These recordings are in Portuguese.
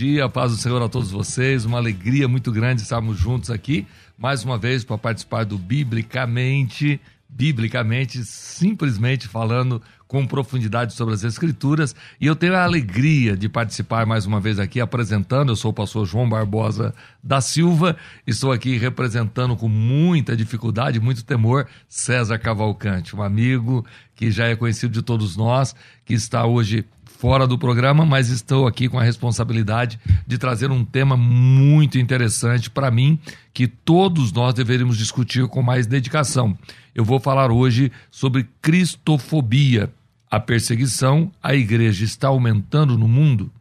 Dia, paz do Senhor a todos vocês. Uma alegria muito grande estarmos juntos aqui, mais uma vez, para participar do Biblicamente, biblicamente, simplesmente falando com profundidade sobre as Escrituras. E eu tenho a alegria de participar mais uma vez aqui, apresentando. Eu sou o pastor João Barbosa da Silva, estou aqui representando com muita dificuldade, muito temor, César Cavalcante, um amigo que já é conhecido de todos nós, que está hoje fora do programa, mas estou aqui com a responsabilidade de trazer um tema muito interessante para mim, que todos nós deveríamos discutir com mais dedicação. Eu vou falar hoje sobre cristofobia. A perseguição à igreja está aumentando no mundo?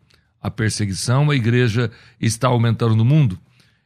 A perseguição à igreja está aumentando no mundo?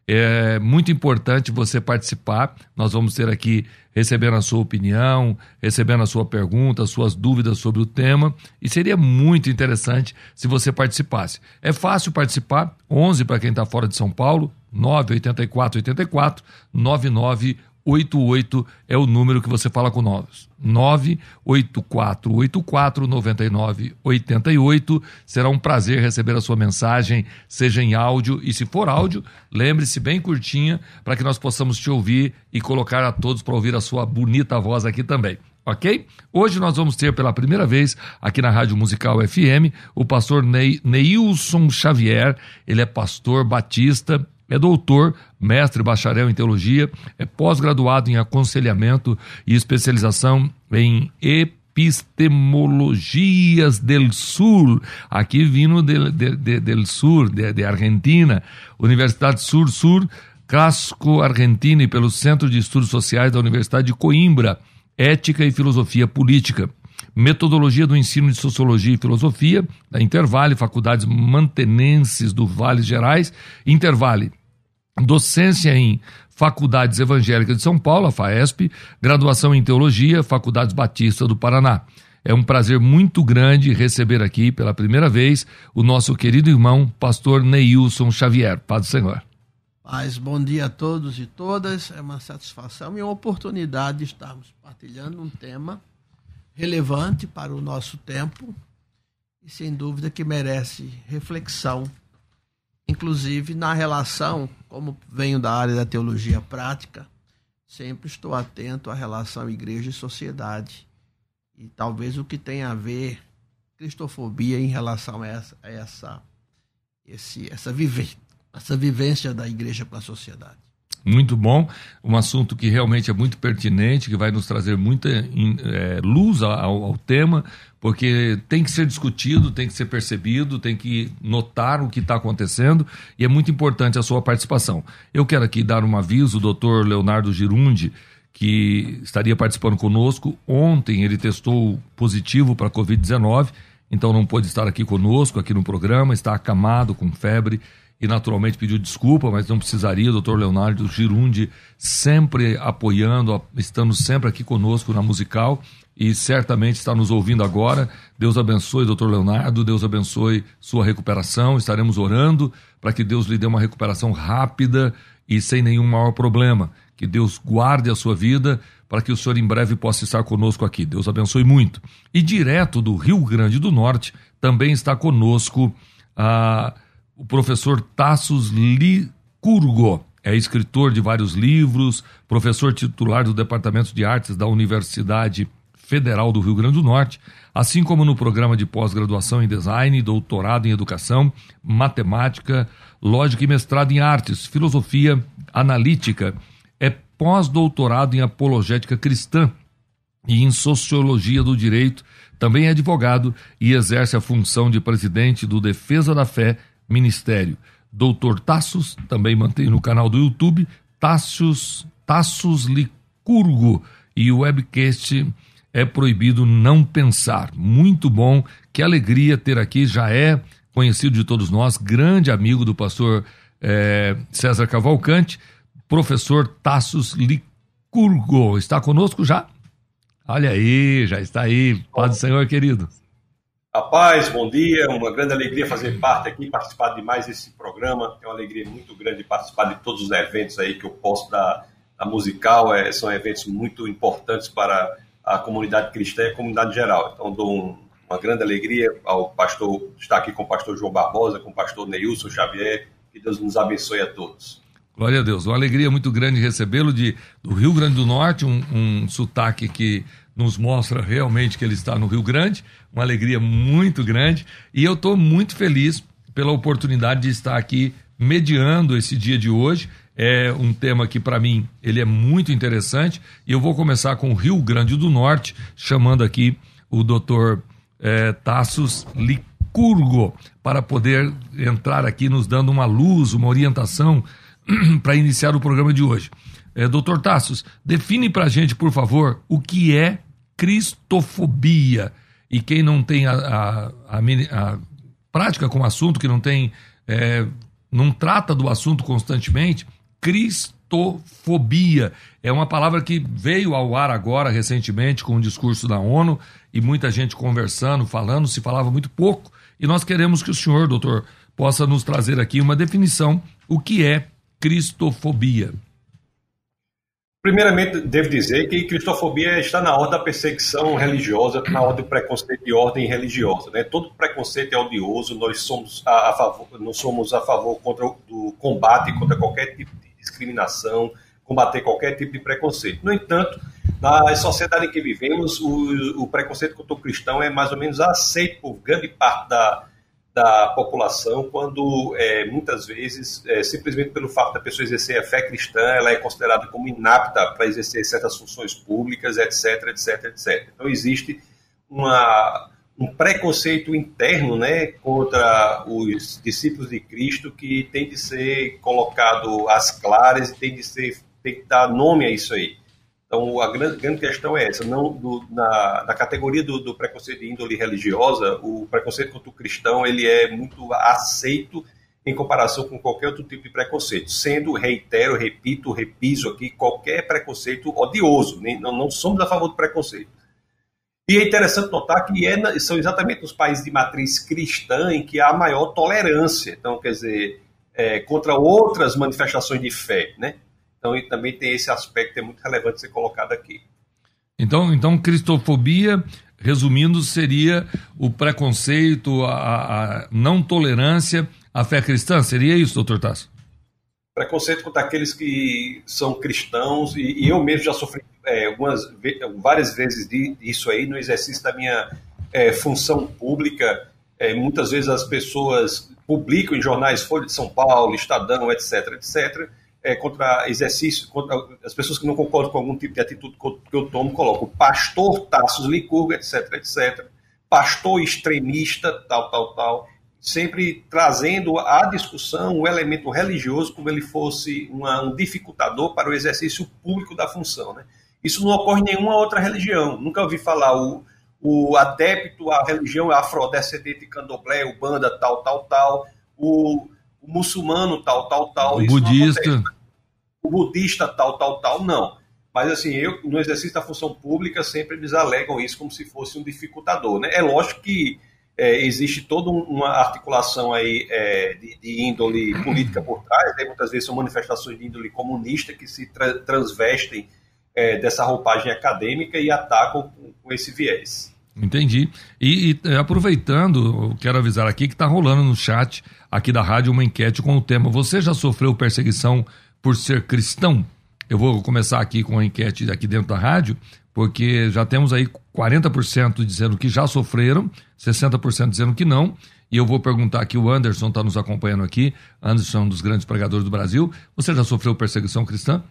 É muito importante você participar. Nós vamos ter aqui recebendo a sua opinião, recebendo a sua pergunta, as suas dúvidas sobre o tema, e seria muito interessante se você participasse. É fácil participar, 11 para quem está fora de São Paulo, 984 84 99 88 é o número que você fala com nós. 984849988. Será um prazer receber a sua mensagem, seja em áudio e se for áudio, lembre-se bem curtinha para que nós possamos te ouvir e colocar a todos para ouvir a sua bonita voz aqui também. Ok? Hoje nós vamos ter pela primeira vez aqui na Rádio Musical FM o pastor Neilson Xavier. Ele é pastor batista, é doutor, mestre, bacharel em teologia, é pós-graduado em aconselhamento e especialização em epistemologias del Sul, aqui vindo del, del, del Sur, de, de Argentina, Universidade Sur-Sur, Casco Argentina e pelo Centro de Estudos Sociais da Universidade de Coimbra, Ética e Filosofia Política. Metodologia do ensino de Sociologia e Filosofia, da Intervale, Faculdades Mantenenses do Vale Gerais, Intervale docência em Faculdades Evangélicas de São Paulo, a FAESP, graduação em Teologia, Faculdades Batista do Paraná. É um prazer muito grande receber aqui pela primeira vez o nosso querido irmão, pastor Neilson Xavier. Paz do Senhor. Paz, bom dia a todos e todas. É uma satisfação e uma oportunidade de estarmos partilhando um tema relevante para o nosso tempo e sem dúvida que merece reflexão Inclusive, na relação, como venho da área da teologia prática, sempre estou atento à relação igreja e sociedade. E talvez o que tem a ver cristofobia em relação a essa, a essa, esse, essa, vive, essa vivência da igreja para a sociedade. Muito bom, um assunto que realmente é muito pertinente, que vai nos trazer muita é, luz ao, ao tema, porque tem que ser discutido, tem que ser percebido, tem que notar o que está acontecendo e é muito importante a sua participação. Eu quero aqui dar um aviso, o doutor Leonardo Girundi, que estaria participando conosco. Ontem ele testou positivo para a Covid-19, então não pôde estar aqui conosco, aqui no programa, está acamado com febre e naturalmente pediu desculpa, mas não precisaria. Doutor Leonardo Girundi sempre apoiando, estando sempre aqui conosco na musical e certamente está nos ouvindo agora. Deus abençoe, doutor Leonardo, Deus abençoe sua recuperação. Estaremos orando para que Deus lhe dê uma recuperação rápida e sem nenhum maior problema. Que Deus guarde a sua vida para que o senhor em breve possa estar conosco aqui. Deus abençoe muito. E direto do Rio Grande do Norte também está conosco ah, o professor Tassos Licurgo. É escritor de vários livros, professor titular do Departamento de Artes da Universidade Federal do Rio Grande do Norte, assim como no programa de pós-graduação em design, doutorado em educação, matemática, lógica e mestrado em artes, filosofia analítica. É pós-doutorado em apologética cristã e em sociologia do direito. Também é advogado e exerce a função de presidente do Defesa da Fé Ministério. Doutor Tassos, também mantém no canal do YouTube, Tassos, Tassos Licurgo e o webcast é proibido não pensar. Muito bom, que alegria ter aqui, já é conhecido de todos nós, grande amigo do pastor é, César Cavalcante, professor Tassos Licurgo. Está conosco já? Olha aí, já está aí. Paz do Senhor, querido. Rapaz, bom dia, uma grande alegria fazer parte aqui, participar de mais esse programa. É uma alegria muito grande participar de todos os eventos aí que eu posso dar da musical. É, são eventos muito importantes para a comunidade cristã e a comunidade geral. Então, dou um, uma grande alegria ao pastor estar aqui com o pastor João Barbosa, com o pastor Neilson Xavier. Que Deus nos abençoe a todos. Glória a Deus. Uma alegria muito grande recebê-lo de do Rio Grande do Norte, um, um sotaque que nos mostra realmente que ele está no Rio Grande. Uma alegria muito grande. E eu estou muito feliz pela oportunidade de estar aqui mediando esse dia de hoje é um tema que para mim ele é muito interessante e eu vou começar com o Rio Grande do Norte, chamando aqui o doutor é, Tassos Licurgo para poder entrar aqui nos dando uma luz, uma orientação para iniciar o programa de hoje. É, doutor Tassos, define para a gente, por favor, o que é cristofobia. E quem não tem a, a, a, a prática com o assunto, que não tem, é, não trata do assunto constantemente, cristofobia. É uma palavra que veio ao ar agora, recentemente, com o discurso da ONU, e muita gente conversando, falando, se falava muito pouco. E nós queremos que o senhor, doutor, possa nos trazer aqui uma definição: o que é cristofobia? Primeiramente, devo dizer que cristofobia está na ordem da perseguição religiosa, na ordem do preconceito de ordem religiosa. Né? Todo preconceito é odioso, nós somos a, a favor, nós somos a favor contra o do combate contra qualquer tipo de discriminação, combater qualquer tipo de preconceito. No entanto, na sociedade em que vivemos, o, o preconceito contra o cristão é mais ou menos aceito por grande parte da, da população, quando é, muitas vezes, é, simplesmente pelo fato da pessoa exercer a fé cristã, ela é considerada como inapta para exercer certas funções públicas, etc, etc, etc. Então existe uma, um preconceito interno né, contra os discípulos de Cristo que tem de ser colocado às claras e tem de ser tem que dar nome a isso aí. Então a grande, grande questão é essa, não do, na, na, categoria do, do, preconceito de índole religiosa, o preconceito contra o cristão ele é muito aceito em comparação com qualquer outro tipo de preconceito, sendo, reitero, repito, repiso aqui, qualquer preconceito odioso, nem, não, não somos a favor do preconceito. E é interessante notar que é, são exatamente os países de matriz cristã em que há maior tolerância, então, quer dizer, é, contra outras manifestações de fé, né? Então, e também tem esse aspecto é muito relevante ser colocado aqui. Então, então cristofobia, resumindo, seria o preconceito, a, a não tolerância à fé cristã? Seria isso, doutor Tasso? Preconceito contra aqueles que são cristãos, e, e eu mesmo já sofri é, algumas, várias vezes disso aí no exercício da minha é, função pública. É, muitas vezes as pessoas publicam em jornais Folha de São Paulo, Estadão, etc., etc., é, contra exercício, contra as pessoas que não concordam com algum tipo de atitude que eu tomo, colocam pastor Tassos Licurgo, etc., etc., pastor extremista, tal, tal, tal, sempre trazendo à discussão o elemento religioso como ele fosse uma, um dificultador para o exercício público da função, né? Isso não ocorre em nenhuma outra religião. Nunca ouvi falar o, o adepto à religião afrodescendente candomblé, o banda tal, tal, tal, o, o muçulmano tal, tal, tal. O budista. O budista tal, tal, tal, não. Mas assim, eu no exercício da função pública sempre eles alegam isso como se fosse um dificultador. Né? É lógico que é, existe toda uma articulação aí é, de, de, índole política por trás, né? muitas vezes são manifestações de índole comunista que se tra transvestem é, dessa roupagem acadêmica e atacam com, com esse viés. Entendi. E, e, é, aproveitando, quero avisar aqui que está rolando no chat aqui da rádio uma enquete com o tema Você já sofreu perseguição por ser cristão? Eu vou começar aqui com a enquete aqui dentro da rádio porque já temos aí 40% dizendo que já sofreram, 60% dizendo que não. E eu vou perguntar aqui, o Anderson está nos acompanhando aqui, Anderson é um dos grandes pregadores do Brasil. Você já sofreu perseguição cristã?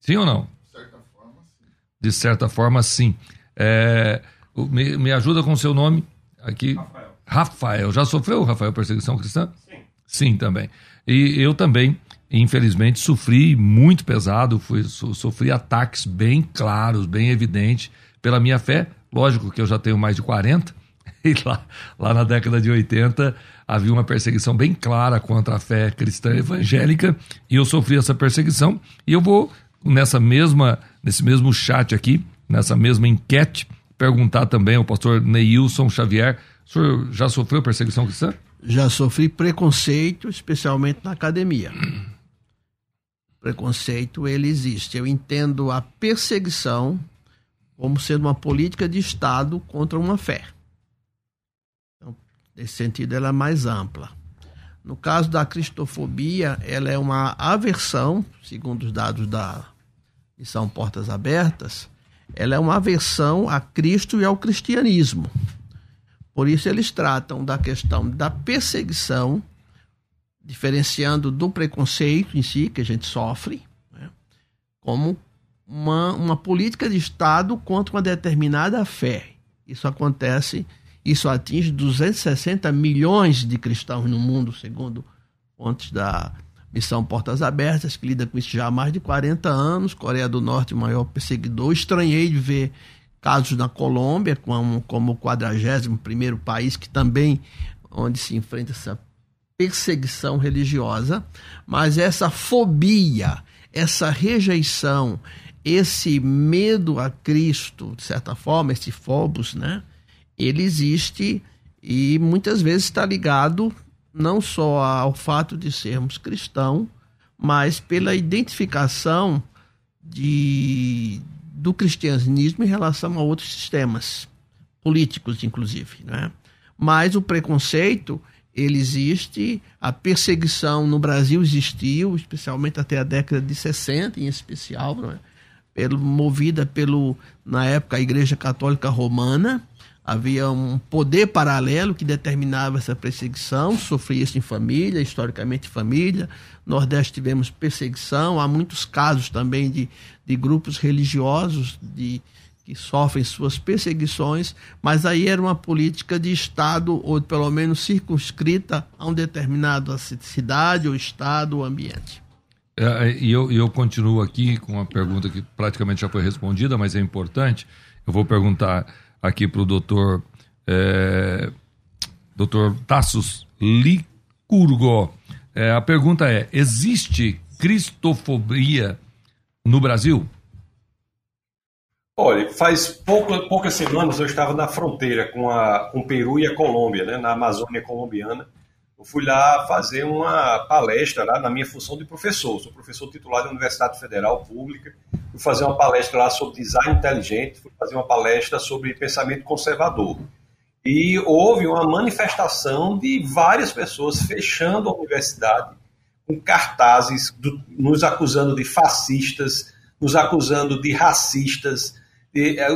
Sim ou não? De certa forma, sim. De certa forma, sim. É, me, me, ajuda com o seu nome aqui. Rafael. Rafael. Já sofreu, Rafael, perseguição cristã? Sim. Sim, também. E eu também infelizmente sofri muito pesado, fui, so, sofri ataques bem claros, bem evidentes pela minha fé. Lógico que eu já tenho mais de 40, e lá, lá na década de 80 havia uma perseguição bem clara contra a fé cristã evangélica, e eu sofri essa perseguição, e eu vou nessa mesma, nesse mesmo chat aqui, nessa mesma enquete, perguntar também ao pastor Neilson Xavier, o senhor já sofreu perseguição cristã? Já sofri preconceito, especialmente na academia preconceito ele existe. Eu entendo a perseguição como sendo uma política de Estado contra uma fé. Então, nesse sentido, ela é mais ampla. No caso da cristofobia, ela é uma aversão, segundo os dados da missão Portas Abertas, ela é uma aversão a Cristo e ao cristianismo. Por isso, eles tratam da questão da perseguição diferenciando do preconceito em si, que a gente sofre, né, como uma, uma política de Estado contra uma determinada fé. Isso acontece, isso atinge 260 milhões de cristãos no mundo, segundo fontes da Missão Portas Abertas, que lida com isso já há mais de 40 anos. Coreia do Norte, o maior perseguidor. Estranhei de ver casos na Colômbia, como, como o 41 país que também onde se enfrenta essa perseguição religiosa, mas essa fobia, essa rejeição, esse medo a Cristo, de certa forma, esse fobos, né? Ele existe e muitas vezes está ligado não só ao fato de sermos cristãos, mas pela identificação de, do cristianismo em relação a outros sistemas políticos, inclusive, né? Mas o preconceito ele existe, a perseguição no Brasil existiu, especialmente até a década de 60, em especial, é? pelo, movida pelo, na época, a Igreja Católica Romana. Havia um poder paralelo que determinava essa perseguição, sofria-se em família, historicamente família. No Nordeste tivemos perseguição, há muitos casos também de, de grupos religiosos, de, que sofrem suas perseguições, mas aí era uma política de Estado, ou pelo menos circunscrita a um determinado cidade, ou Estado, ou ambiente. É, e eu, eu continuo aqui com uma pergunta que praticamente já foi respondida, mas é importante. Eu vou perguntar aqui para o doutor, é, doutor Tassos Licurgo. É, a pergunta é: existe cristofobia no Brasil? Olha, faz pouco, poucas semanas eu estava na fronteira com, a, com o Peru e a Colômbia, né, na Amazônia colombiana. Eu fui lá fazer uma palestra lá na minha função de professor. Sou professor titular da Universidade Federal Pública. Fui fazer uma palestra lá sobre design inteligente, fui fazer uma palestra sobre pensamento conservador. E houve uma manifestação de várias pessoas fechando a universidade com cartazes do, nos acusando de fascistas, nos acusando de racistas,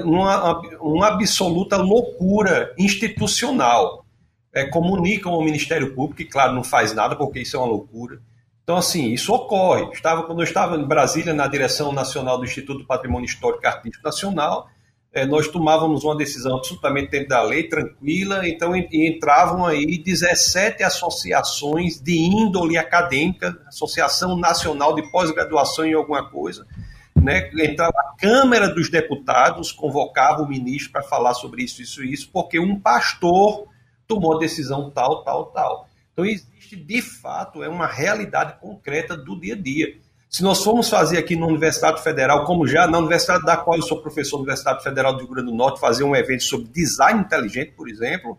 uma, uma absoluta loucura institucional. É, comunicam ao Ministério Público, que, claro, não faz nada, porque isso é uma loucura. Então, assim, isso ocorre. Estava, quando eu estava em Brasília, na direção nacional do Instituto do Patrimônio Histórico e Artístico Nacional, é, nós tomávamos uma decisão absolutamente dentro da lei, tranquila, então entravam aí 17 associações de índole acadêmica, Associação Nacional de Pós-Graduação em alguma coisa, né, entrava a Câmara dos Deputados, convocava o ministro para falar sobre isso, isso isso, porque um pastor tomou decisão tal, tal, tal. Então existe, de fato, é uma realidade concreta do dia a dia. Se nós formos fazer aqui na Universidade Federal, como já na Universidade da qual eu sou professor, Universidade Federal do Rio Grande do Norte, fazer um evento sobre design inteligente, por exemplo,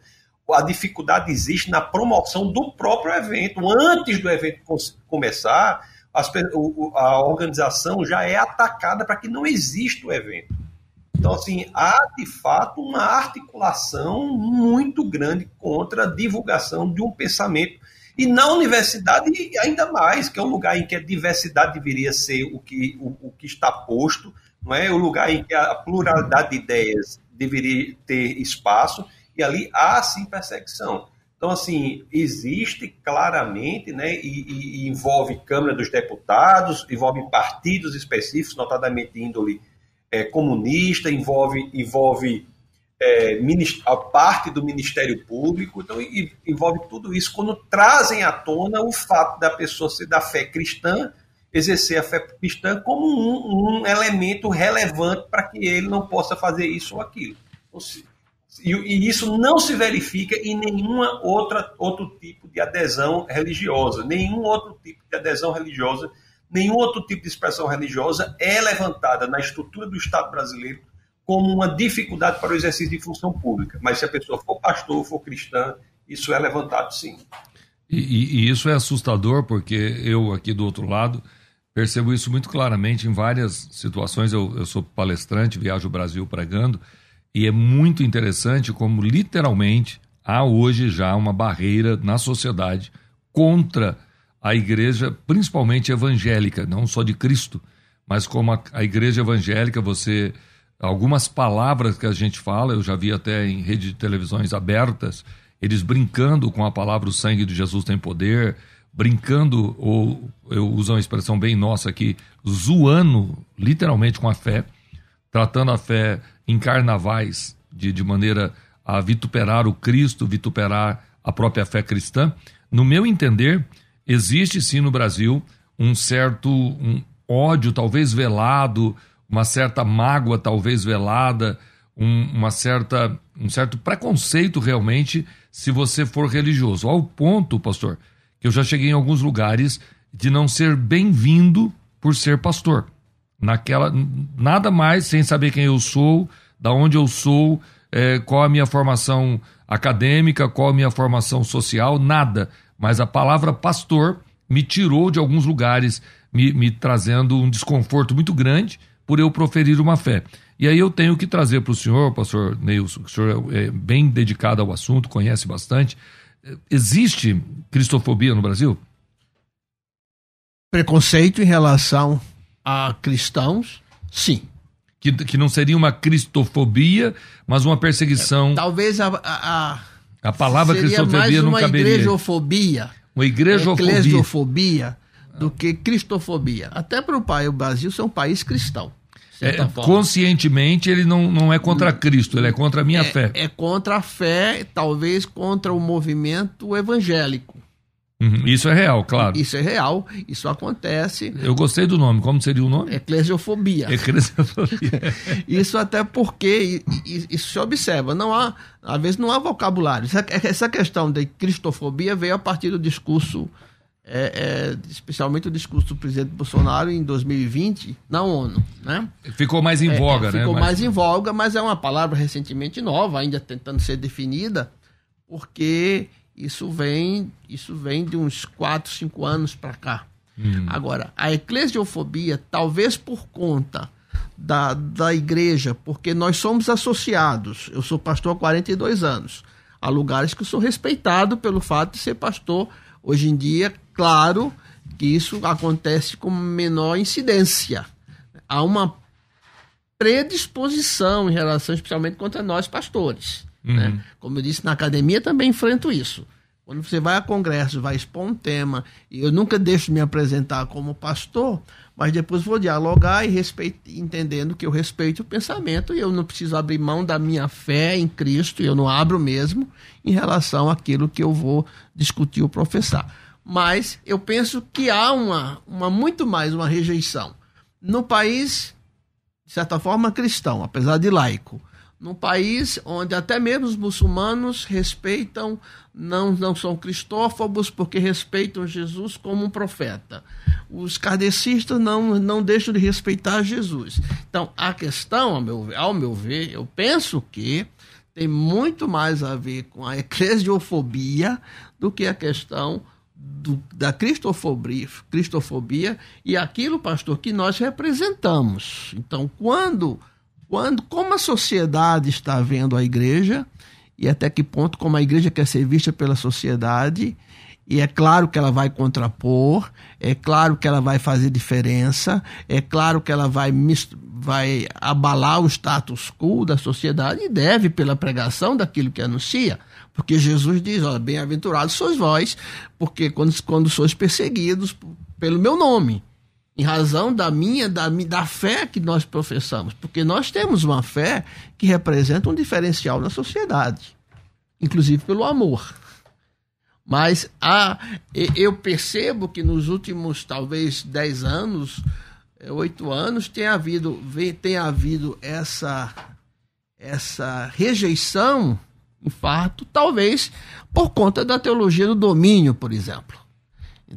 a dificuldade existe na promoção do próprio evento. Antes do evento começar, as, a organização já é atacada para que não exista o evento. Então, assim, há de fato uma articulação muito grande contra a divulgação de um pensamento. E na universidade, ainda mais, que é um lugar em que a diversidade deveria ser o que, o, o que está posto não é o lugar em que a pluralidade de ideias deveria ter espaço, e ali há sim perseguição. Então, assim, existe claramente, né, e, e, envolve Câmara dos Deputados, envolve partidos específicos, notadamente índole é, comunista, envolve, envolve é, a parte do Ministério Público, então envolve tudo isso quando trazem à tona o fato da pessoa ser da fé cristã, exercer a fé cristã como um, um elemento relevante para que ele não possa fazer isso ou aquilo. Ou seja, e, e, isso não se verifica em nenhuma outra outro tipo de adesão religiosa, nenhum outro tipo de adesão religiosa, nenhum outro tipo de expressão religiosa é levantada na estrutura do Estado brasileiro como uma dificuldade para o exercício de função pública. Mas se a pessoa for pastor, for cristã, isso é levantado sim. E, e, e isso é assustador porque eu aqui do outro lado percebo isso muito claramente em várias situações. Eu, eu sou palestrante, viajo o Brasil pregando e é muito interessante como, literalmente, há hoje já uma barreira na sociedade contra a igreja, principalmente evangélica, não só de Cristo, mas como a, a igreja evangélica, você. Algumas palavras que a gente fala, eu já vi até em rede de televisões abertas, eles brincando com a palavra o sangue de Jesus tem poder, brincando, ou eu uso uma expressão bem nossa aqui, zoando literalmente com a fé, tratando a fé em carnavais de, de maneira a vituperar o Cristo, vituperar a própria fé cristã. No meu entender, existe sim no Brasil um certo um ódio, talvez velado, uma certa mágoa, talvez velada, um, uma certa, um certo preconceito realmente, se você for religioso. Ao ponto, pastor, que eu já cheguei em alguns lugares de não ser bem-vindo por ser pastor naquela nada mais sem saber quem eu sou, da onde eu sou, é, qual a minha formação acadêmica, qual a minha formação social, nada. Mas a palavra pastor me tirou de alguns lugares, me, me trazendo um desconforto muito grande por eu proferir uma fé. E aí eu tenho que trazer para o senhor, pastor Neilson, que o senhor é bem dedicado ao assunto, conhece bastante. Existe cristofobia no Brasil? Preconceito em relação a cristãos, sim. Que, que não seria uma cristofobia, mas uma perseguição. É, talvez a, a, a palavra cristofobia não caberia. Uma igrejofobia. Uma igrejofobia. Eclesiofobia do que cristofobia. Até para o pai, o Brasil ser um país cristão. É, conscientemente ele não, não é contra Cristo, ele é contra a minha é, fé. É contra a fé, talvez contra o movimento evangélico. Uhum, isso é real, claro. Isso é real, isso acontece. Eu gostei do nome, como seria o nome? Eclesiofobia. Eclesiofobia. isso até porque isso se observa, não há, às vezes não há vocabulário. Essa questão de cristofobia veio a partir do discurso, é, é, especialmente o discurso do presidente Bolsonaro em 2020 na ONU, né? Ficou mais em é, voga, é, né? Ficou mais em voga, mas é uma palavra recentemente nova, ainda tentando ser definida, porque isso vem, isso vem de uns 4, 5 anos para cá. Hum. Agora, a eclesiofobia, talvez por conta da, da igreja, porque nós somos associados, eu sou pastor há 42 anos, há lugares que eu sou respeitado pelo fato de ser pastor. Hoje em dia, claro que isso acontece com menor incidência. Há uma predisposição em relação, especialmente contra nós pastores. Né? Uhum. Né? Como eu disse, na academia também enfrento isso. Quando você vai a congresso, vai expor um tema, e eu nunca deixo de me apresentar como pastor, mas depois vou dialogar e respeito, entendendo que eu respeito o pensamento e eu não preciso abrir mão da minha fé em Cristo, e eu não abro mesmo em relação àquilo que eu vou discutir ou professar. Mas eu penso que há uma, uma muito mais uma rejeição. No país, de certa forma, cristão, apesar de laico, num país onde até mesmo os muçulmanos respeitam, não, não são cristófobos porque respeitam Jesus como um profeta. Os kardecistas não, não deixam de respeitar Jesus. Então, a questão, ao meu, ao meu ver, eu penso que tem muito mais a ver com a eclesiofobia do que a questão do, da cristofobia, cristofobia e aquilo, pastor, que nós representamos. Então, quando quando, como a sociedade está vendo a igreja e até que ponto como a igreja quer ser vista pela sociedade e é claro que ela vai contrapor, é claro que ela vai fazer diferença, é claro que ela vai, vai abalar o status quo da sociedade e deve pela pregação daquilo que anuncia. Porque Jesus diz: olha, bem-aventurados sois vós, porque quando, quando sois perseguidos pelo meu nome, em razão da minha, da, da fé que nós professamos. Porque nós temos uma fé que representa um diferencial na sociedade, inclusive pelo amor. Mas a, eu percebo que nos últimos, talvez, dez anos, é, oito anos, tem havido, tem havido essa, essa rejeição, infarto, talvez por conta da teologia do domínio, por exemplo.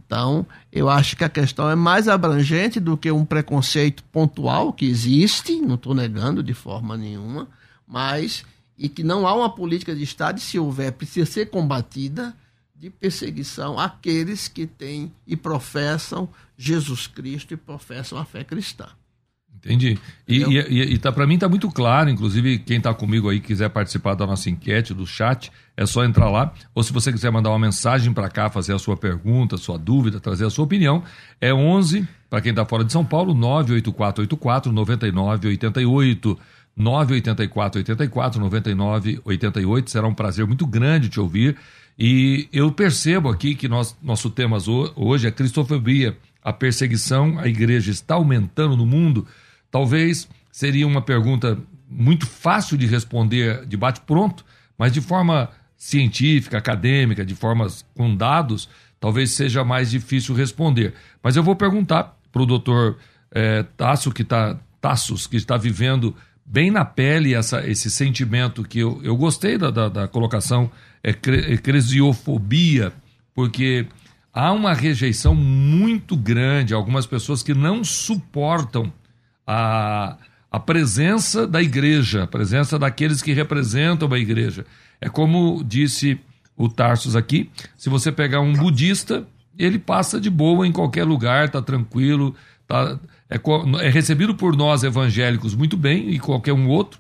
Então, eu acho que a questão é mais abrangente do que um preconceito pontual que existe, não estou negando de forma nenhuma, mas e que não há uma política de Estado, e se houver, precisa ser combatida de perseguição àqueles que têm e professam Jesus Cristo e professam a fé cristã. Entendi. E, e, e, tá, para mim está muito claro, inclusive quem está comigo aí quiser participar da nossa enquete, do chat, é só entrar lá. Ou se você quiser mandar uma mensagem para cá, fazer a sua pergunta, sua dúvida, trazer a sua opinião, é 11, para quem está fora de São Paulo, 98484 9988. 984 84 99 88. Será um prazer muito grande te ouvir. E eu percebo aqui que nós, nosso tema hoje é cristofobia. A perseguição à igreja está aumentando no mundo. Talvez seria uma pergunta muito fácil de responder, de bate-pronto, mas de forma científica, acadêmica, de formas com dados, talvez seja mais difícil responder. Mas eu vou perguntar para o doutor é, Tasso, que tá, Tassos, que está vivendo bem na pele essa, esse sentimento que eu, eu gostei da, da, da colocação é, eclesiofobia, porque há uma rejeição muito grande, algumas pessoas que não suportam a, a presença da igreja, a presença daqueles que representam a igreja. É como disse o Tarsus aqui, se você pegar um budista, ele passa de boa em qualquer lugar, está tranquilo, tá, é, é recebido por nós evangélicos muito bem e qualquer um outro,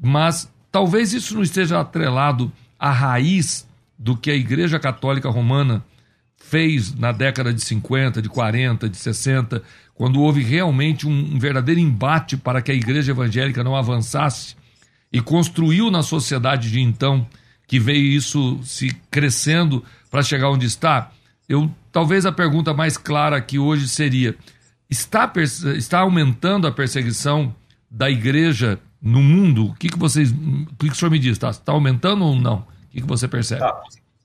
mas talvez isso não esteja atrelado à raiz do que a Igreja Católica Romana fez na década de 50, de 40, de 60, quando houve realmente um, um verdadeiro embate para que a Igreja Evangélica não avançasse e construiu na sociedade de então, que veio isso se crescendo para chegar onde está. Eu talvez a pergunta mais clara aqui hoje seria: está, está aumentando a perseguição da igreja no mundo? O que, que vocês. O que, que o senhor me diz? Está, está aumentando ou não? O que, que você percebe? Tá.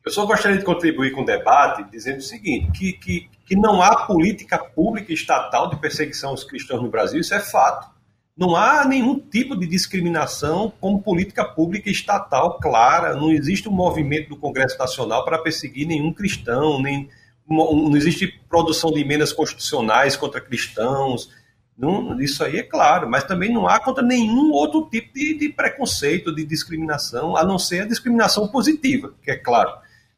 Eu só gostaria de contribuir com o debate dizendo o seguinte: que, que, que não há política pública estatal de perseguição aos cristãos no Brasil, isso é fato. Não há nenhum tipo de discriminação como política pública estatal clara. Não existe um movimento do Congresso Nacional para perseguir nenhum cristão, nem não existe produção de emendas constitucionais contra cristãos. Não, isso aí é claro, mas também não há contra nenhum outro tipo de, de, preconceito, de discriminação, a não ser a discriminação positiva, que é claro,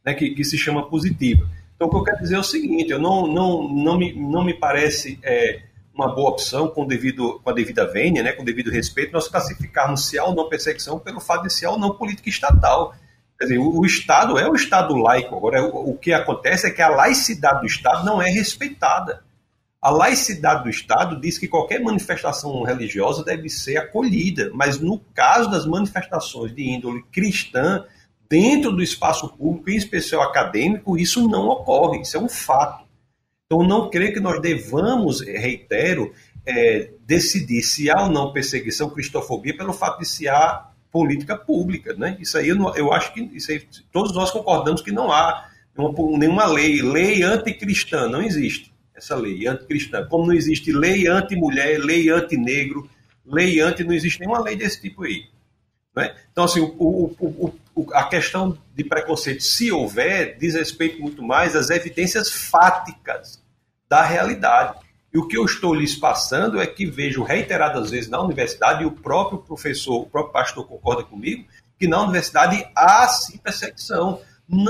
né, que, que, se chama positiva. Então, o que eu quero dizer é o seguinte: eu não, não, não, me, não me parece é, uma boa opção, com, devido, com a devida vênia, né, com devido respeito, nós classificarmos se há ou não perseguição pelo fato de ser ou não política estatal. Quer dizer, o, o, Estado é o Estado laico. Agora, o, o que acontece é que a laicidade do Estado não é respeitada. A laicidade do Estado diz que qualquer manifestação religiosa deve ser acolhida, mas no caso das manifestações de índole cristã, dentro do espaço público, em especial acadêmico, isso não ocorre, isso é um fato. Então, não creio que nós devamos, reitero, é, decidir se há ou não perseguição, cristofobia, pelo fato de se há política pública, né? Isso aí eu, eu acho que isso aí, todos nós concordamos que não há nenhuma, nenhuma lei, lei anticristã, não existe essa lei anticristã. Como não existe lei anti-mulher, lei anti-negro, lei anti, não existe nenhuma lei desse tipo aí. Né? Então, assim, o, o, o, a questão de preconceito, se houver, diz respeito muito mais às evidências fáticas da realidade. E o que eu estou lhes passando é que vejo reiteradas vezes na universidade, e o próprio professor, o próprio pastor concorda comigo, que na universidade há sim perseguição.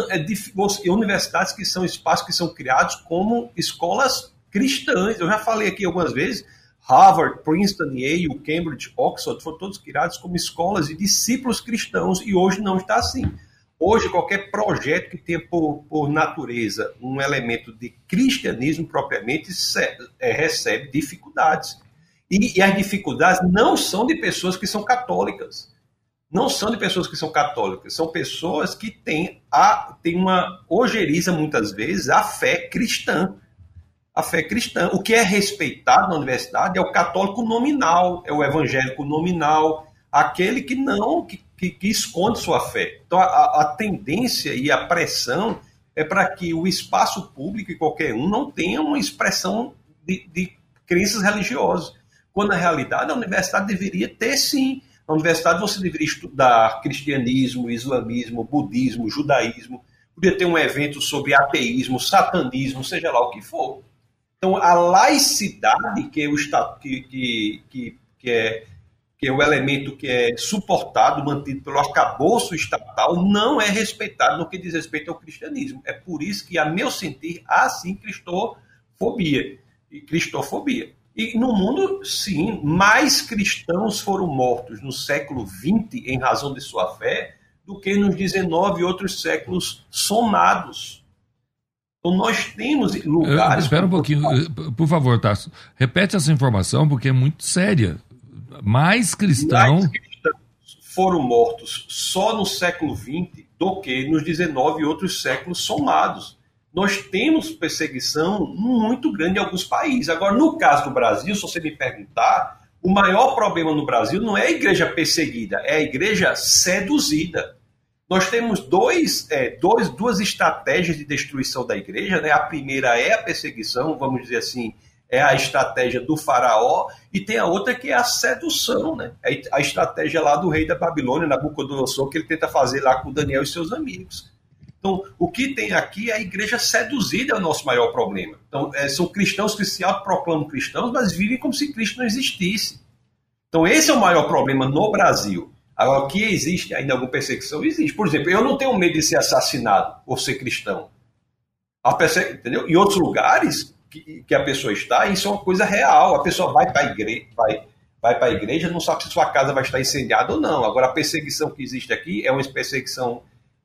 É universidades que são espaços que são criados como escolas cristãs. Eu já falei aqui algumas vezes, Harvard, Princeton, Yale, Cambridge, Oxford foram todos criados como escolas de discípulos cristãos e hoje não está assim. Hoje, qualquer projeto que tenha por, por natureza um elemento de cristianismo propriamente é, recebe dificuldades. E, e, as dificuldades não são de pessoas que são católicas. Não são de pessoas que são católicas. São pessoas que têm, a, têm uma ojeriza, muitas vezes, a fé cristã. A fé cristã. O que é respeitado na universidade é o católico nominal, é o evangélico nominal, aquele que não, que, que, que esconde sua fé. Então, a, a tendência e a pressão é para que o espaço público e qualquer um não tenha uma expressão de, de crenças religiosas quando na realidade a universidade deveria ter sim. Na universidade você deveria estudar cristianismo, islamismo, budismo, judaísmo, podia ter um evento sobre ateísmo, satanismo, seja lá o que for. Então a laicidade, que é o, que, que, que, que é que é o elemento que é suportado, mantido pelo arcabouço estatal, não é respeitado no que diz respeito ao cristianismo. É por isso que, a meu sentir, há sim cristofobia. E cristofobia. E no mundo, sim, mais cristãos foram mortos no século XX em razão de sua fé do que nos 19 outros séculos somados. Então nós temos lugares. espera um pouquinho, por favor, Tarso. Repete essa informação porque é muito séria. Mais cristãos. Mais cristãos foram mortos só no século XX do que nos 19 outros séculos somados nós temos perseguição muito grande em alguns países. Agora, no caso do Brasil, se você me perguntar, o maior problema no Brasil não é a igreja perseguida, é a igreja seduzida. Nós temos dois, é, dois, duas estratégias de destruição da igreja. Né? A primeira é a perseguição, vamos dizer assim, é a estratégia do faraó, e tem a outra que é a sedução, né? É a estratégia lá do rei da Babilônia, Nabucodonosor, que ele tenta fazer lá com Daniel e seus amigos. Então, o que tem aqui é a igreja seduzida é o nosso maior problema. Então, é, são cristãos que se autoproclamam cristãos, mas vivem como se Cristo não existisse. Então, esse é o maior problema no Brasil. Agora, que existe ainda alguma perseguição? Existe. Por exemplo, eu não tenho medo de ser assassinado por ser cristão. A perse... Entendeu? Em outros lugares que, que, a pessoa está, isso é uma coisa real. A pessoa vai para a igreja, vai, vai para a igreja, não sabe se sua casa vai estar incendiada ou não. Agora, a perseguição que existe aqui é uma perseguição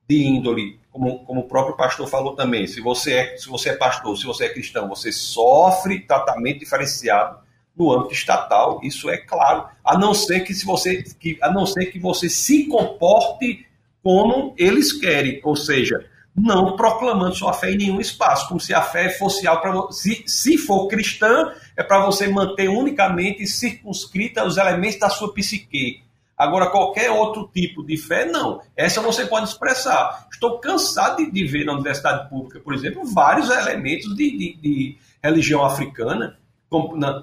de índole, como, como o próprio pastor falou também, se você, é, se você é pastor, se você é cristão, você sofre tratamento diferenciado no âmbito estatal, isso é claro, a não ser que se você que, a não ser que você se comporte como eles querem, ou seja, não proclamando sua fé em nenhum espaço, como se a fé fosse algo para se, se for cristã, é para você manter unicamente circunscrita os elementos da sua psique. Agora, qualquer outro tipo de fé, não. Essa você pode expressar. Estou cansado de, de ver na universidade pública, por exemplo, vários elementos de, de, de religião africana.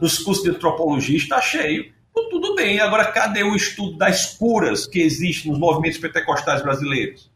Nos cursos de antropologia está cheio. Então, tudo bem, agora cadê o estudo das curas que existe nos movimentos pentecostais brasileiros?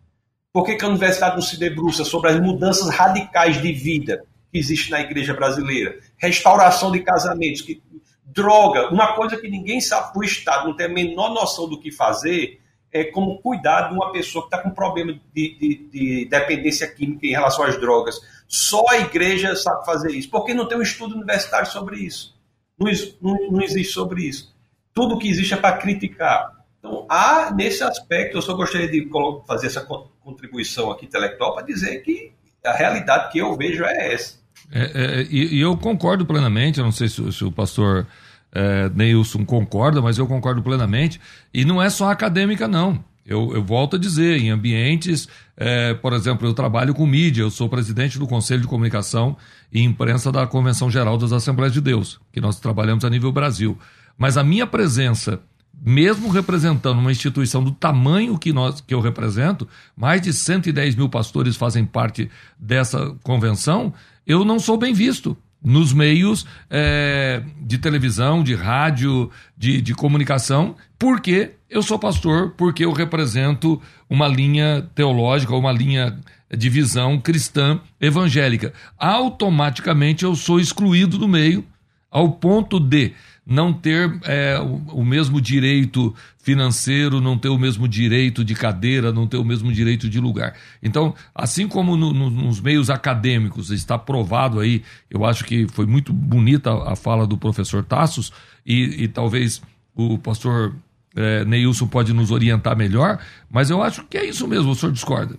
Por que, que a universidade não se debruça sobre as mudanças radicais de vida que existe na igreja brasileira? Restauração de casamentos, que droga, uma coisa que ninguém sabe, o Estado não tem a menor noção do que fazer, é como cuidar de uma pessoa que está com problema de, de, de, dependência química em relação às drogas. Só a igreja sabe fazer isso. Porque não tem um estudo universitário sobre isso. Não, não, não existe sobre isso. Tudo que existe é para criticar. Então, há nesse aspecto, eu só gostaria de fazer essa contribuição aqui intelectual para dizer que a realidade que eu vejo é essa. É, é, e, e, eu concordo plenamente, eu não sei se, se o pastor é, Neilson concorda, mas eu concordo plenamente. E não é só acadêmica, não. Eu, eu volto a dizer, em ambientes, é, por exemplo, eu trabalho com mídia, eu sou presidente do Conselho de Comunicação e Imprensa da Convenção Geral das Assembleias de Deus, que nós trabalhamos a nível Brasil. Mas a minha presença, mesmo representando uma instituição do tamanho que, nós, que eu represento, mais de 110 mil pastores fazem parte dessa convenção, eu não sou bem visto nos meios é, de televisão, de rádio, de, de comunicação, porque eu sou pastor, porque eu represento uma linha teológica, uma linha de visão cristã evangélica. Automaticamente eu sou excluído do meio, ao ponto de não ter é, o, o, mesmo direito financeiro, não ter o mesmo direito de cadeira, não ter o mesmo direito de lugar. Então, assim como no, no, nos meios acadêmicos está provado aí, eu acho que foi muito bonita a, a fala do professor Tassos, e, e talvez o pastor é, Neilson pode nos orientar melhor, mas eu acho que é isso mesmo, o senhor discorda?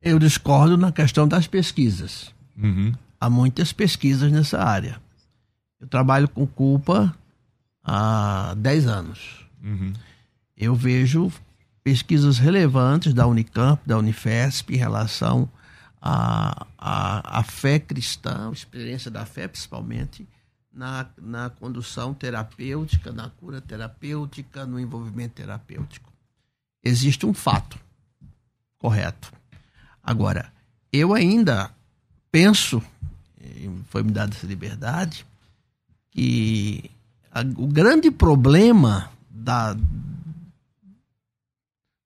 Eu discordo na questão das pesquisas. Uhum. Há muitas pesquisas nessa área. Eu trabalho com culpa há 10 anos. Uhum. Eu vejo pesquisas relevantes da Unicamp, da Unifesp, em relação à, à, à fé cristã, a experiência da fé principalmente, na, na condução terapêutica, na cura terapêutica, no envolvimento terapêutico. Existe um fato correto. Agora, eu ainda penso, foi me dada essa liberdade, que a, o grande problema da,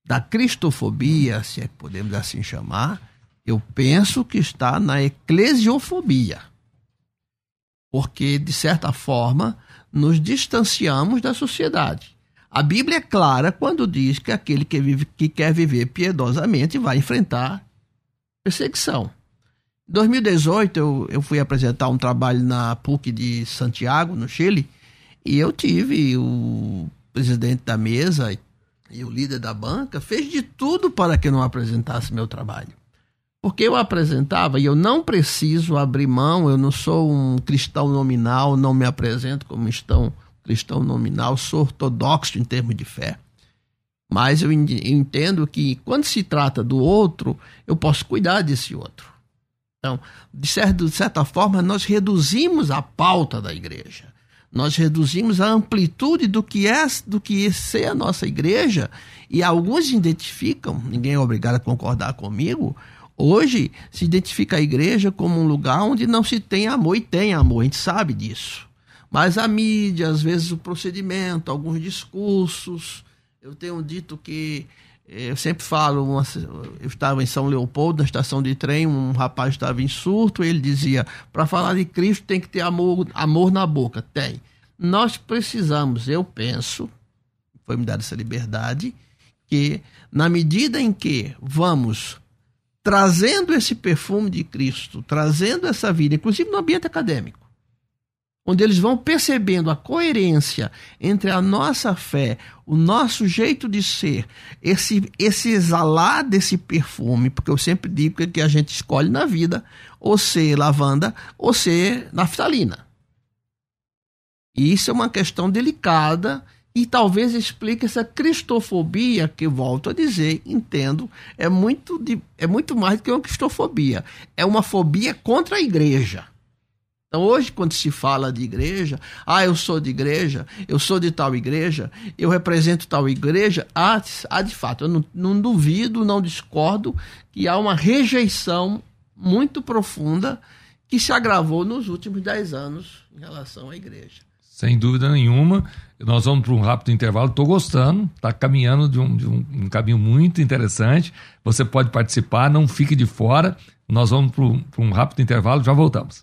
da cristofobia, se é que podemos assim chamar, eu penso que está na eclesiofobia. Porque, de certa forma, nos distanciamos da sociedade. A Bíblia é clara quando diz que aquele que, vive, que quer viver piedosamente vai enfrentar perseguição. Em 2018, eu, eu fui apresentar um trabalho na PUC de Santiago, no Chile, e eu tive o presidente da mesa e o líder da banca fez de tudo para que eu não apresentasse meu trabalho. Porque eu apresentava e eu não preciso abrir mão, eu não sou um cristão nominal, não me apresento como cristão, cristão nominal, sou ortodoxo em termos de fé. Mas eu entendo que quando se trata do outro, eu posso cuidar desse outro. Então, de certa, de certa forma, nós reduzimos a pauta da igreja. Nós reduzimos a amplitude do que é do que é ser a nossa igreja e alguns identificam, ninguém é obrigado a concordar comigo, Hoje se identifica a igreja como um lugar onde não se tem amor e tem amor, a gente sabe disso. Mas a mídia, às vezes o procedimento, alguns discursos. Eu tenho dito que eu sempre falo, eu estava em São Leopoldo, na estação de trem, um rapaz estava em surto, ele dizia: para falar de Cristo tem que ter amor, amor na boca. Tem. Nós precisamos, eu penso, foi me dada essa liberdade, que na medida em que vamos trazendo esse perfume de Cristo, trazendo essa vida, inclusive no ambiente acadêmico, onde eles vão percebendo a coerência entre a nossa fé, o nosso jeito de ser, esse, esse exalar desse perfume, porque eu sempre digo que a gente escolhe na vida ou ser lavanda ou ser naftalina. E isso é uma questão delicada e talvez explique essa cristofobia que volto a dizer, entendo, é muito, de, é muito mais do que uma cristofobia. É uma fobia contra a igreja. Então, hoje, quando se fala de igreja, ah, eu sou de igreja, eu sou de tal igreja, eu represento tal igreja, há, há de fato, eu não, não duvido, não discordo que há uma rejeição muito profunda que se agravou nos últimos dez anos em relação à igreja. Sem dúvida nenhuma. Nós vamos para um rápido intervalo. Estou gostando, está caminhando de, um, de um, um, caminho muito interessante. Você pode participar, não fique de fora. Nós vamos para um rápido intervalo, já voltamos.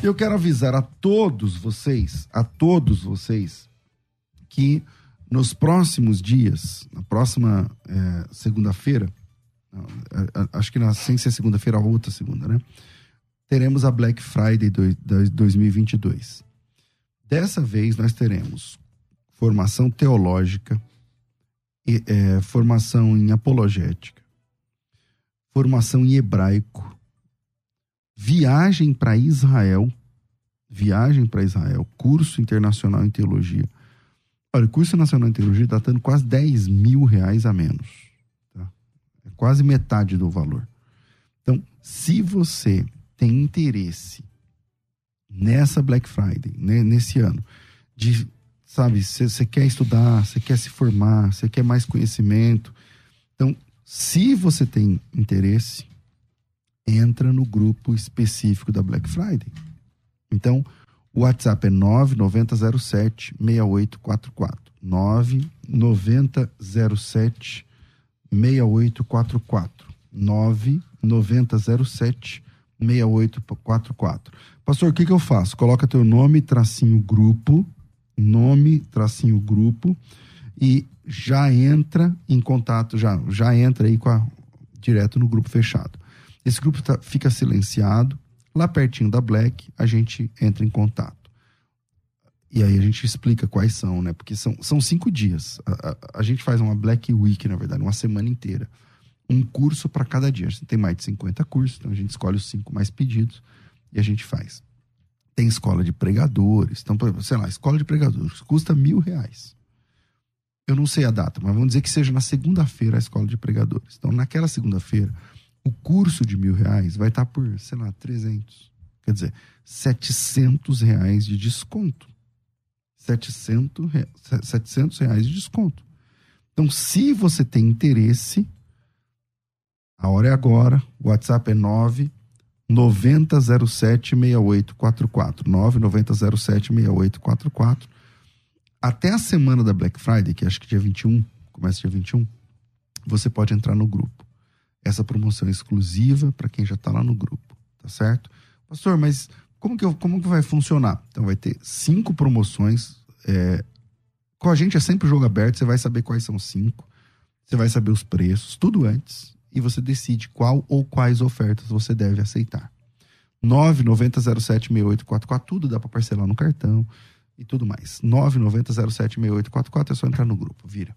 Eu quero avisar a todos vocês, a todos vocês, que nos próximos dias, na próxima é, segunda-feira, acho que na, sem ser segunda-feira, a outra segunda, né? Teremos a Black Friday do, 2022. Dessa vez nós teremos formação teológica, é, formação em apologética, formação em hebraico, viagem para Israel, viagem para Israel, curso internacional em teologia. Olha, o curso nacional em teologia está dando quase 10 mil reais a menos. Tá? É quase metade do valor. Então, se você tem interesse nessa Black Friday, né, nesse ano, de sabe, você quer estudar, você quer se formar, você quer mais conhecimento. Então, se você tem interesse, entra no grupo específico da Black Friday. Então, o WhatsApp é 9907 6844. 9907 6844. 9907 6844. Pastor, o que, que eu faço? Coloca teu nome, tracinho grupo, nome, tracinho grupo, e já entra em contato, já, já entra aí com a, direto no grupo fechado. Esse grupo tá, fica silenciado, lá pertinho da Black, a gente entra em contato. E aí a gente explica quais são, né? Porque são, são cinco dias. A, a, a gente faz uma Black Week, na verdade, uma semana inteira. Um curso para cada dia. A gente tem mais de 50 cursos, então a gente escolhe os cinco mais pedidos e a gente faz. Tem escola de pregadores. Então, sei lá, escola de pregadores custa mil reais. Eu não sei a data, mas vamos dizer que seja na segunda-feira a escola de pregadores. Então, naquela segunda-feira, o curso de mil reais vai estar por, sei lá, 300. Quer dizer, 700 reais de desconto. 700, 700 reais de desconto. Então, se você tem interesse, a hora é agora. O WhatsApp é 9 9007 6844. 9 9007 6844. Até a semana da Black Friday, que acho que dia 21, começa dia 21, você pode entrar no grupo. Essa promoção exclusiva para quem já está lá no grupo, tá certo? Pastor, mas como que, como que vai funcionar? Então vai ter cinco promoções. É, com a gente é sempre jogo aberto, você vai saber quais são cinco. Você vai saber os preços, tudo antes. E você decide qual ou quais ofertas você deve aceitar. 990076844, tudo dá para parcelar no cartão e tudo mais. 990076844 é só entrar no grupo, vira.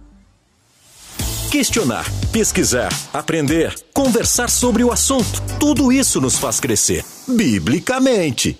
questionar, pesquisar, aprender, conversar sobre o assunto. Tudo isso nos faz crescer, biblicamente.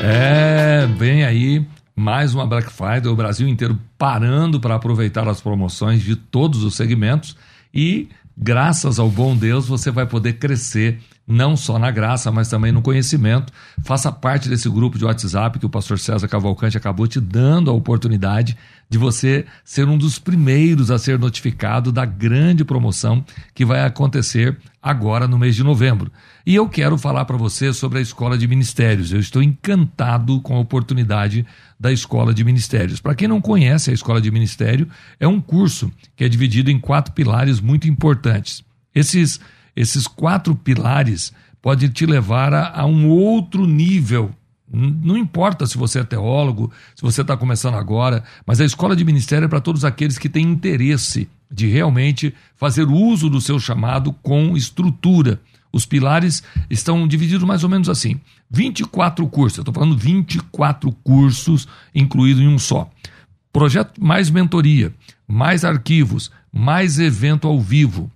É, bem aí, mais uma Black Friday, o Brasil inteiro parando para aproveitar as promoções de todos os segmentos e graças ao bom Deus você vai poder crescer não só na graça, mas também no conhecimento. Faça parte desse grupo de WhatsApp que o pastor César Cavalcante acabou te dando a oportunidade de você ser um dos primeiros a ser notificado da grande promoção que vai acontecer agora no mês de novembro. E eu quero falar para você sobre a Escola de Ministérios. Eu estou encantado com a oportunidade da Escola de Ministérios. Para quem não conhece, a Escola de Ministério é um curso que é dividido em quatro pilares muito importantes. Esses esses quatro pilares podem te levar a, a um outro nível não importa se você é teólogo, se você está começando agora, mas a escola de ministério é para todos aqueles que têm interesse de realmente fazer uso do seu chamado com estrutura. Os pilares estão divididos mais ou menos assim: 24 cursos, eu estou falando 24 cursos incluídos em um só. Projeto mais mentoria, mais arquivos, mais evento ao vivo,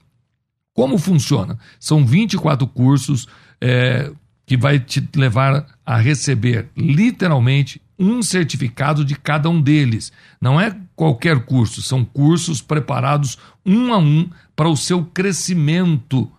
como funciona? São 24 cursos é, que vai te levar a receber literalmente um certificado de cada um deles. Não é qualquer curso, são cursos preparados um a um para o seu crescimento,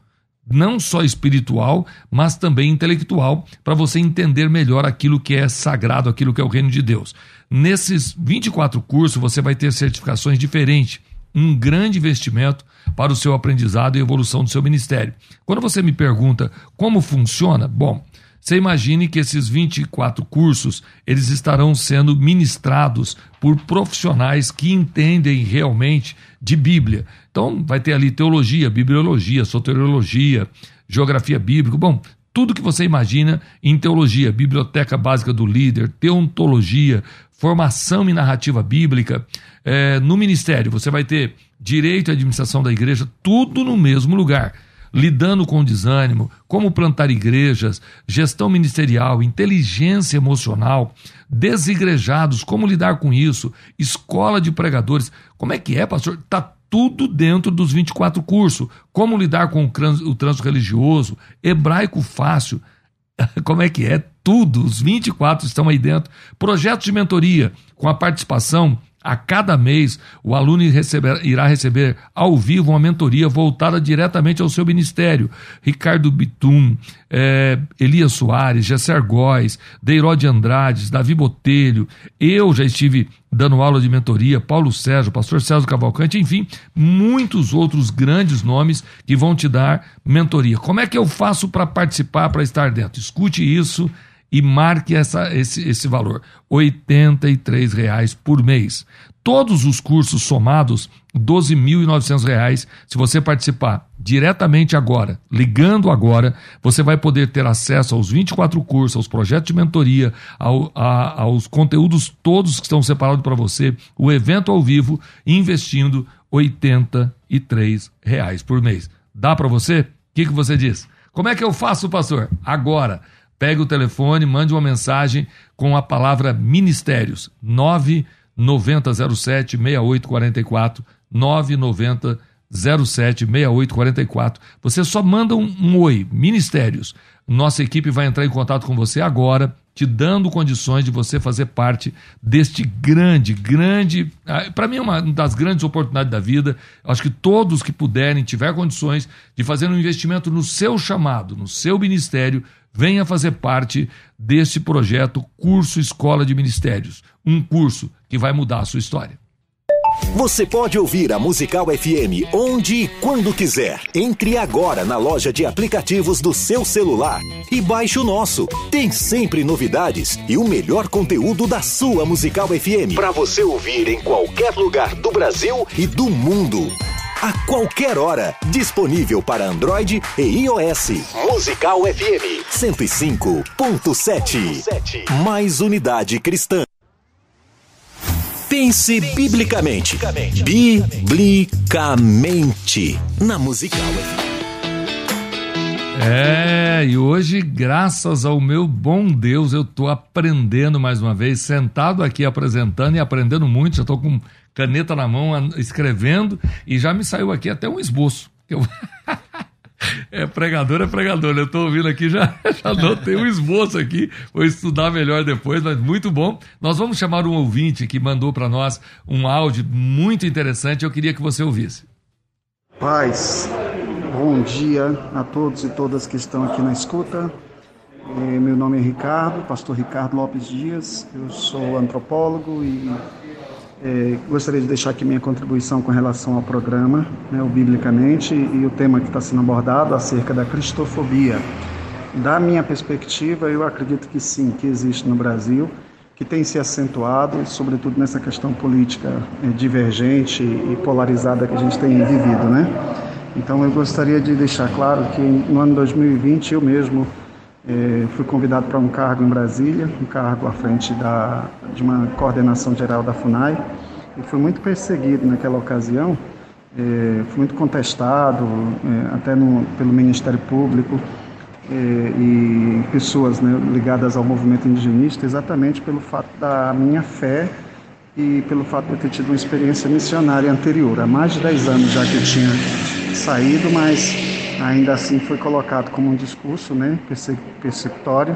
não só espiritual, mas também intelectual, para você entender melhor aquilo que é sagrado, aquilo que é o reino de Deus. Nesses 24 cursos você vai ter certificações diferentes um grande investimento para o seu aprendizado e evolução do seu ministério. Quando você me pergunta como funciona, bom, você imagine que esses 24 cursos, eles estarão sendo ministrados por profissionais que entendem realmente de Bíblia. Então, vai ter ali teologia, bibliologia, soteriologia, geografia bíblica, bom, tudo que você imagina em teologia, biblioteca básica do líder, teontologia, formação em narrativa bíblica. É, no ministério, você vai ter direito à administração da igreja, tudo no mesmo lugar. Lidando com desânimo, como plantar igrejas, gestão ministerial, inteligência emocional, desigrejados, como lidar com isso, escola de pregadores. Como é que é, pastor? Está tudo dentro dos 24 cursos. Como lidar com o trânsito religioso, hebraico fácil. Como é que é? Tudo, os 24 estão aí dentro. Projetos de mentoria, com a participação a cada mês, o aluno receber, irá receber ao vivo uma mentoria voltada diretamente ao seu ministério. Ricardo Bitum, é, Elias Soares, Gesser Góes, Deirode Andrades, Davi Botelho. Eu já estive dando aula de mentoria, Paulo Sérgio, pastor César Cavalcante, enfim, muitos outros grandes nomes que vão te dar mentoria. Como é que eu faço para participar, para estar dentro? Escute isso e marque essa, esse, esse valor: R$ reais por mês. Todos os cursos somados, R$ 12.900. Se você participar diretamente agora, ligando agora, você vai poder ter acesso aos 24 cursos, aos projetos de mentoria, ao, a, aos conteúdos todos que estão separados para você, o evento ao vivo, investindo R$ reais por mês. Dá para você? O que, que você diz? Como é que eu faço, pastor? Agora pegue o telefone, mande uma mensagem com a palavra ministérios. 9907 6844 990 076844. Você só manda um, um, oi, ministérios. Nossa equipe vai entrar em contato com você agora, te dando condições de você fazer parte deste grande, grande. Ah, Para mim é uma das grandes oportunidades da vida. Acho que todos que puderem, tiver condições de fazer um investimento no seu chamado, no seu ministério, Venha fazer parte desse projeto Curso Escola de Ministérios, um curso que vai mudar a sua história. Você pode ouvir a Musical FM onde e quando quiser. Entre agora na loja de aplicativos do seu celular e baixe o nosso. Tem sempre novidades e o melhor conteúdo da sua Musical FM para você ouvir em qualquer lugar do Brasil e do mundo a qualquer hora. Disponível para Android e iOS. Musical FM 105.7. Mais unidade cristã. Pense biblicamente. Biblicamente. Na Musical FM. É, e hoje, graças ao meu bom Deus, eu estou aprendendo mais uma vez, sentado aqui apresentando e aprendendo muito. Já estou com caneta na mão, escrevendo, e já me saiu aqui até um esboço. Eu... É pregador, é pregador. Eu estou ouvindo aqui, já, já um esboço aqui. Vou estudar melhor depois, mas muito bom. Nós vamos chamar um ouvinte que mandou para nós um áudio muito interessante. Eu queria que você ouvisse. Paz, bom dia a todos e todas que estão aqui na escuta. É, meu nome é Ricardo, pastor Ricardo Lopes Dias. Eu sou antropólogo e é, gostaria de deixar aqui minha contribuição com relação ao programa, né, o Biblicamente, e o tema que está sendo abordado acerca da cristofobia. Da minha perspectiva, eu acredito que sim, que existe no Brasil, que tem se acentuado, sobretudo nessa questão política é, divergente e polarizada que a gente tem vivido, né? Então eu gostaria de deixar claro que no ano 2020 eu mesmo é, fui convidado para um cargo em Brasília, um cargo à frente da, de uma coordenação geral da FUNAI, e fui muito perseguido naquela ocasião, é, fui muito contestado, é, até no, pelo Ministério Público é, e pessoas né, ligadas ao movimento indigenista, exatamente pelo fato da minha fé e pelo fato de eu ter tido uma experiência missionária anterior. Há mais de 10 anos já que eu tinha saído, mas ainda assim foi colocado como um discurso né, persecutório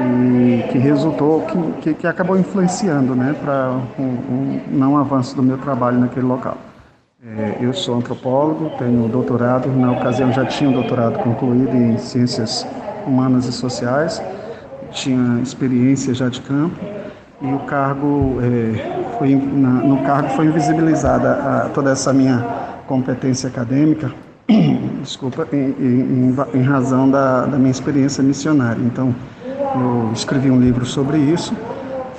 e que resultou, que, que, acabou influenciando né, para o um, um não avanço do meu trabalho naquele local. É, eu sou antropólogo, tenho doutorado, na ocasião já tinha um doutorado concluído em ciências humanas e sociais, tinha experiência já de campo e o cargo é, foi na, no cargo foi invisibilizada a, toda essa minha competência acadêmica desculpa, em, em, em razão da, da, minha experiência missionária. Então, eu escrevi um livro sobre isso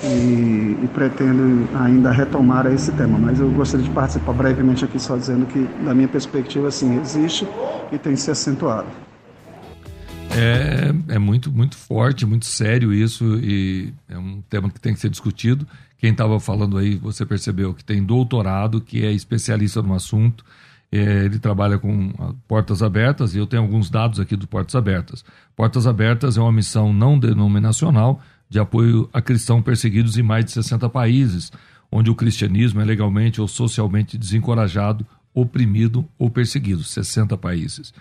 e, e, pretendo ainda retomar esse tema. Mas eu gostaria de participar brevemente aqui só dizendo que, da minha perspectiva, sim, existe e tem se acentuado. É, é muito, muito forte, muito sério isso e é um tema que tem que ser discutido. Quem estava falando aí, você percebeu que tem doutorado, que é especialista no assunto. É, ele trabalha com Portas Abertas e eu tenho alguns dados aqui do Portas Abertas. Portas Abertas é uma missão não denominacional de apoio a cristãos perseguidos em mais de 60 países, onde o cristianismo é legalmente ou socialmente desencorajado, oprimido ou perseguido. 60 países.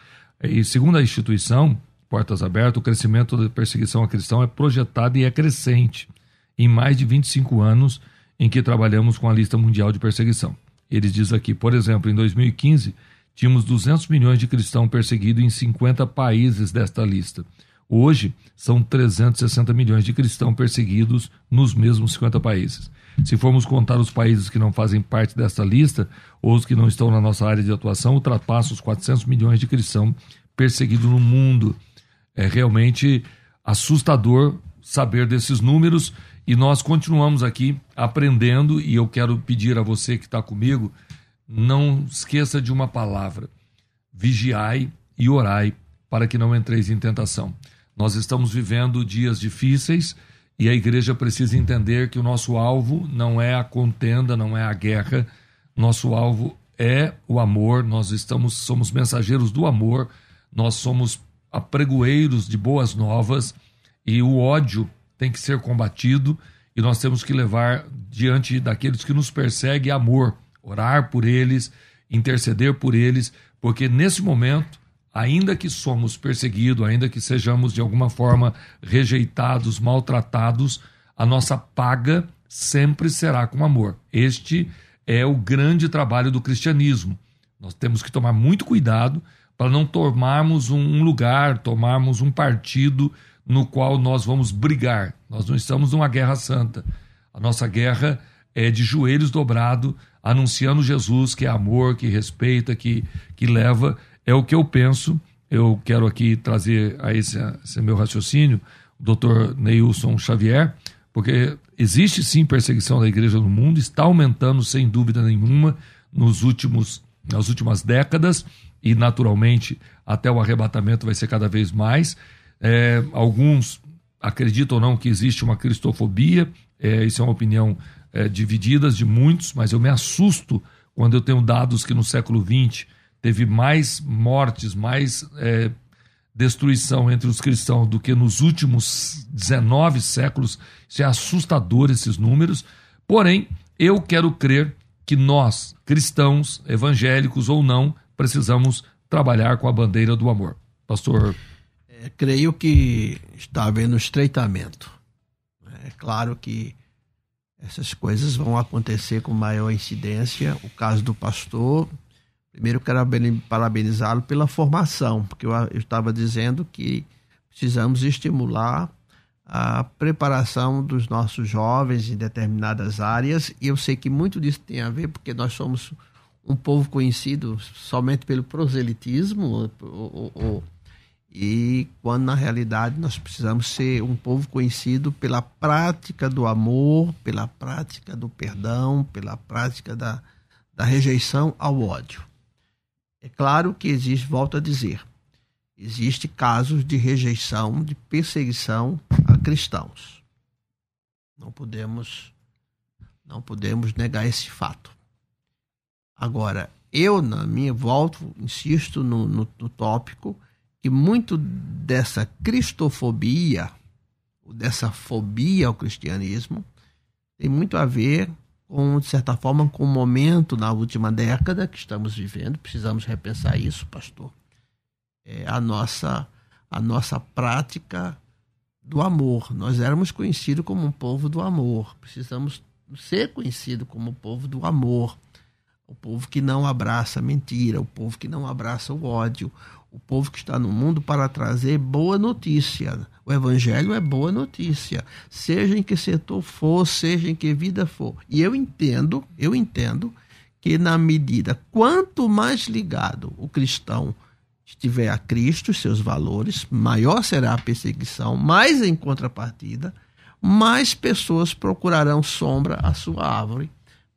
E segundo a instituição, Portas Abertas, o crescimento da perseguição a cristão é projetado e é crescente em mais de 25 anos em que trabalhamos com a lista mundial de perseguição. Eles diz aqui, por exemplo, em 2015, tínhamos 200 milhões de cristãos perseguidos em 50 países desta lista. Hoje, são 360 milhões de cristãos perseguidos nos mesmos 50 países. Se formos contar os países que não fazem parte desta lista, ou os que não estão na nossa área de atuação, ultrapassa os 400 milhões de cristãos perseguidos no mundo. É realmente assustador saber desses números e nós continuamos aqui aprendendo, e eu quero pedir a você que está comigo, não esqueça de uma palavra: vigiai e orai para que não entreis em tentação. Nós estamos vivendo dias difíceis e a igreja precisa entender que o nosso alvo não é a contenda, não é a guerra, nosso alvo é o amor, nós estamos somos mensageiros do amor, nós somos apregoeiros de boas novas e o ódio tem que ser combatido e nós temos que levar diante daqueles que nos perseguem amor, orar por eles, interceder por eles, porque nesse momento, ainda que somos perseguidos, ainda que sejamos de alguma forma rejeitados, maltratados, a nossa paga sempre será com amor. Este é o grande trabalho do cristianismo. Nós temos que tomar muito cuidado para não tomarmos um lugar, tomarmos um partido no qual nós vamos brigar. Nós não estamos numa guerra santa. A nossa guerra é de joelhos dobrados, anunciando Jesus, que é amor, que respeita, que, que leva. É o que eu penso. Eu quero aqui trazer a esse, esse meu raciocínio o doutor Neilson Xavier, porque existe sim perseguição da igreja no mundo, está aumentando sem dúvida nenhuma nos últimos, nas últimas décadas e naturalmente até o arrebatamento vai ser cada vez mais. É, alguns acreditam ou não que existe uma cristofobia, é, isso é uma opinião é, dividida de muitos, mas eu me assusto quando eu tenho dados que no século XX teve mais mortes, mais é, destruição entre os cristãos do que nos últimos 19 séculos. Isso é assustador, esses números. Porém, eu quero crer que nós, cristãos, evangélicos ou não, precisamos trabalhar com a bandeira do amor. Pastor é, creio que está havendo estreitamento. É claro que essas coisas vão acontecer com maior incidência. O caso do pastor, primeiro quero parabenizá-lo pela formação, porque eu, eu estava dizendo que precisamos estimular a preparação dos nossos jovens em determinadas áreas, e eu sei que muito disso tem a ver porque nós somos um povo conhecido somente pelo proselitismo, ou, ou, e quando na realidade nós precisamos ser um povo conhecido pela prática do amor, pela prática do perdão, pela prática da, da rejeição ao ódio. É claro que existe, volto a dizer, existe casos de rejeição, de perseguição a cristãos. Não podemos não podemos negar esse fato. Agora, eu na minha volto, insisto no, no, no tópico que muito dessa cristofobia, dessa fobia ao cristianismo, tem muito a ver com, de certa forma, com o momento na última década que estamos vivendo. Precisamos repensar isso, pastor. É a nossa a nossa prática do amor. Nós éramos conhecidos como um povo do amor. Precisamos ser conhecidos como o povo do amor. O povo que não abraça a mentira, o povo que não abraça o ódio, o povo que está no mundo para trazer boa notícia. O evangelho é boa notícia, seja em que setor for, seja em que vida for. E eu entendo, eu entendo que na medida quanto mais ligado o cristão estiver a Cristo, seus valores, maior será a perseguição, mais em contrapartida, mais pessoas procurarão sombra à sua árvore,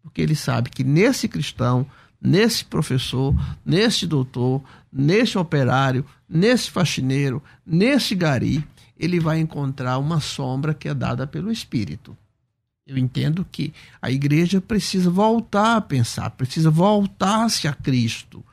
porque ele sabe que nesse cristão nesse professor, nesse doutor, nesse operário, nesse faxineiro, nesse gari, ele vai encontrar uma sombra que é dada pelo Espírito. Eu entendo que a igreja precisa voltar a pensar, precisa voltar-se a Cristo.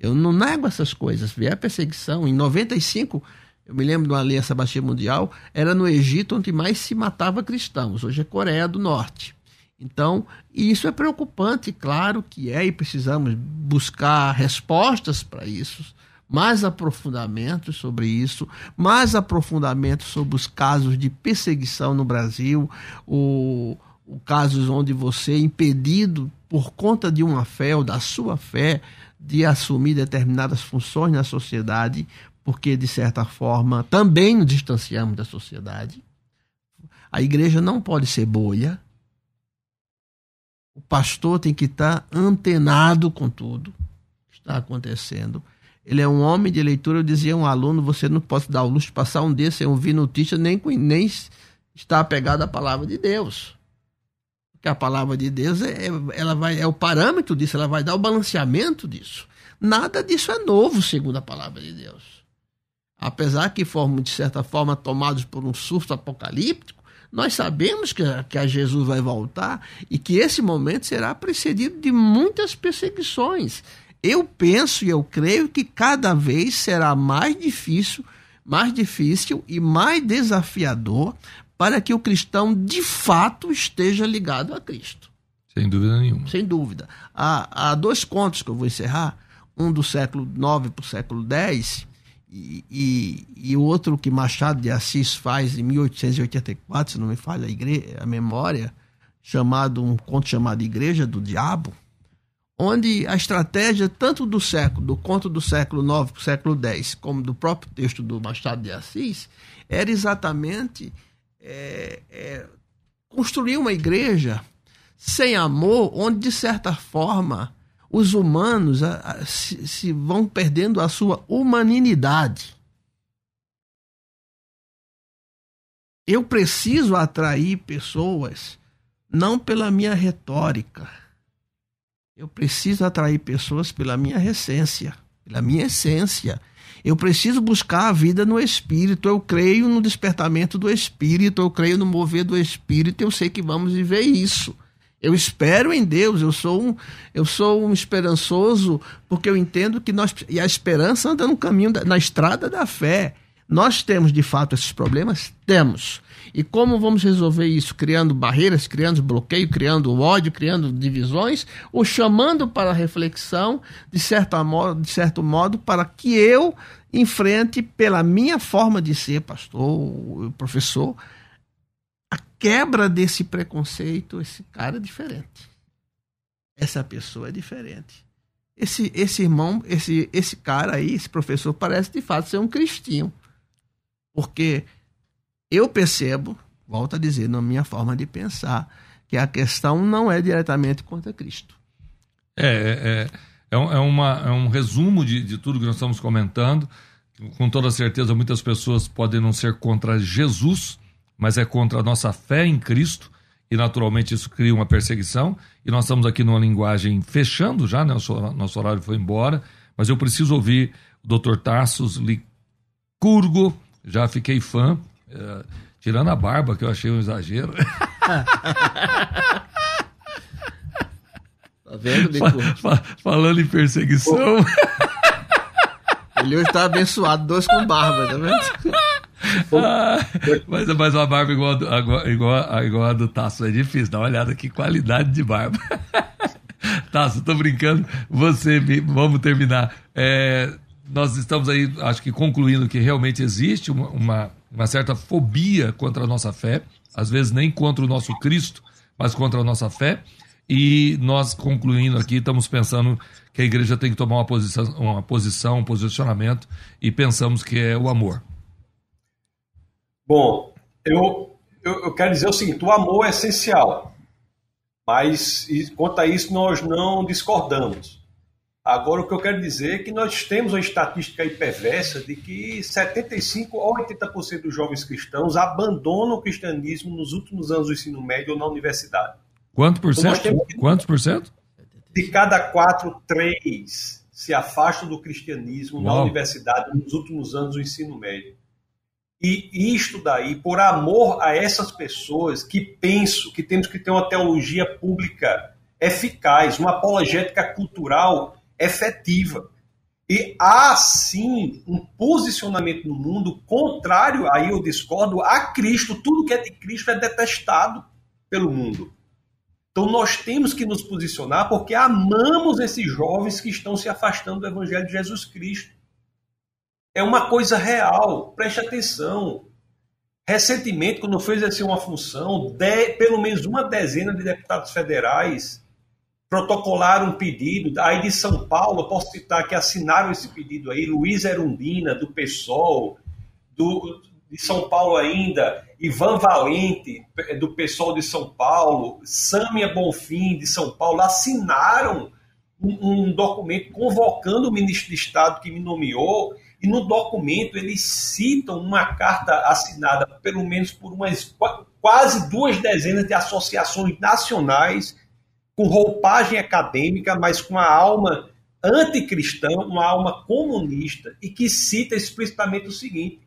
Eu não nego essas coisas. Vier perseguição. Em 95, eu me lembro de uma aliança baixia mundial, era no Egito onde mais se matava cristãos. Hoje é Coreia do Norte. Então, isso é preocupante, claro que é, e precisamos buscar respostas para isso, mais aprofundamento sobre isso, mais aprofundamento sobre os casos de perseguição no Brasil, o, o casos onde você é impedido por conta de uma fé ou da sua fé de assumir determinadas funções na sociedade, porque de certa forma também nos distanciamos da sociedade. A igreja não pode ser bolha. O pastor tem que estar antenado com tudo que está acontecendo. Ele é um homem de leitura. Eu dizia a um aluno: você não pode dar o luxo de passar um desse sem ouvir notícia, nem, nem estar apegado à palavra de Deus. Porque a palavra de Deus é, ela vai, é o parâmetro disso, ela vai dar o balanceamento disso. Nada disso é novo, segundo a palavra de Deus. Apesar que fomos, de certa forma, tomados por um surto apocalíptico, nós sabemos que, que a Jesus vai voltar e que esse momento será precedido de muitas perseguições. Eu penso e eu creio que cada vez será mais difícil, mais difícil e mais desafiador para que o cristão de fato esteja ligado a Cristo. Sem dúvida nenhuma. Sem dúvida. Há, há dois contos que eu vou encerrar, um do século IX para o século X, e, e, outro que Machado de Assis faz em 1884, se não me falha a, igreja, a memória, chamado um conto chamado Igreja do Diabo, onde a estratégia tanto do século, do conto do século IX para o século X, como do próprio texto do Machado de Assis, era exatamente é, é, construir uma igreja sem amor, onde de certa forma os humanos a, a, se, se vão perdendo a sua humanidade. Eu preciso atrair pessoas não pela minha retórica. Eu preciso atrair pessoas pela minha essência, pela minha essência. Eu preciso buscar a vida no espírito. Eu creio no despertamento do espírito, eu creio no mover do espírito. Eu sei que vamos viver isso. Eu espero em Deus, eu sou um, eu sou um esperançoso, porque eu entendo que nós. E a esperança anda no caminho, da, na estrada da fé. Nós temos de fato esses problemas? Temos. E como vamos resolver isso? Criando barreiras, criando bloqueio, criando ódio, criando divisões, ou chamando para a reflexão, de, certa modo, de certo modo, para que eu enfrente, pela minha forma de ser pastor, professor, quebra desse preconceito, esse cara é diferente. Essa pessoa é diferente. Esse, esse irmão, esse, esse cara aí, esse professor, parece de fato ser um cristão. Porque eu percebo, volto a dizer, na minha forma de pensar, que a questão não é diretamente contra Cristo. É, é, é, é, uma, é um resumo de, de tudo que nós estamos comentando. Com toda certeza, muitas pessoas podem não ser contra Jesus, mas é contra a nossa fé em Cristo e naturalmente isso cria uma perseguição. E nós estamos aqui numa linguagem fechando já, né? Nosso, nosso horário foi embora, mas eu preciso ouvir o Dr. Tassos Licurgo, já fiquei fã, é, tirando a barba, que eu achei um exagero. tá vendo, falando em perseguição. Ele hoje está abençoado, dois com barba, tá vendo? Ah, mas, mas uma barba igual, a, igual, a, igual a do Tasso é difícil. Dá uma olhada que qualidade de barba. Tasso, tô brincando. Você, vamos terminar. É, nós estamos aí, acho que concluindo que realmente existe uma, uma, uma certa fobia contra a nossa fé. Às vezes nem contra o nosso Cristo, mas contra a nossa fé. E nós, concluindo aqui, estamos pensando que a igreja tem que tomar uma posição, uma posição um posicionamento, e pensamos que é o amor. Bom, eu, eu, eu, quero dizer o seguinte: o amor é essencial, mas quanto a isso nós não discordamos. Agora, o que eu quero dizer é que nós temos uma estatística aí perversa de que 75% ou 80% dos jovens cristãos abandonam o cristianismo nos últimos anos do ensino médio ou na universidade. Quanto por então, cento? Temos... Quantos por cento? De cada quatro, três se afastam do cristianismo Uau. na universidade nos últimos anos do ensino médio. E isto daí, por amor a essas pessoas que penso que temos que ter uma teologia pública eficaz, uma apologética cultural efetiva. E há sim um posicionamento no mundo contrário, aí eu discordo, a Cristo. Tudo que é de Cristo é detestado pelo mundo. Então nós temos que nos posicionar porque amamos esses jovens que estão se afastando do Evangelho de Jesus Cristo. É uma coisa real, preste atenção. Recentemente, quando eu fui exercer uma função, de, pelo menos uma dezena de deputados federais protocolaram um pedido, aí de São Paulo, posso citar que assinaram esse pedido aí, Luiz Erundina, do PSOL, do, de São Paulo ainda, Ivan Valente, do PSOL de São Paulo, Sâmia Bonfim, de São Paulo, assinaram um, um documento convocando o ministro de Estado que me nomeou e no documento eles citam uma carta assinada pelo menos por umas quase duas dezenas de associações nacionais com roupagem acadêmica, mas com a alma anticristã, uma alma comunista, e que cita explicitamente o seguinte: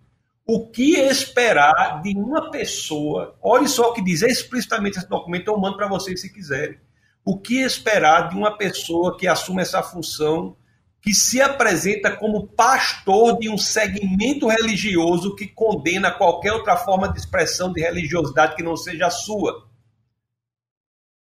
o que esperar de uma pessoa? Olha só o que diz explicitamente esse documento, eu mando para vocês se quiserem. O que esperar de uma pessoa que assume essa função que se apresenta como pastor de um segmento religioso que condena qualquer outra forma de expressão de religiosidade que não seja a sua.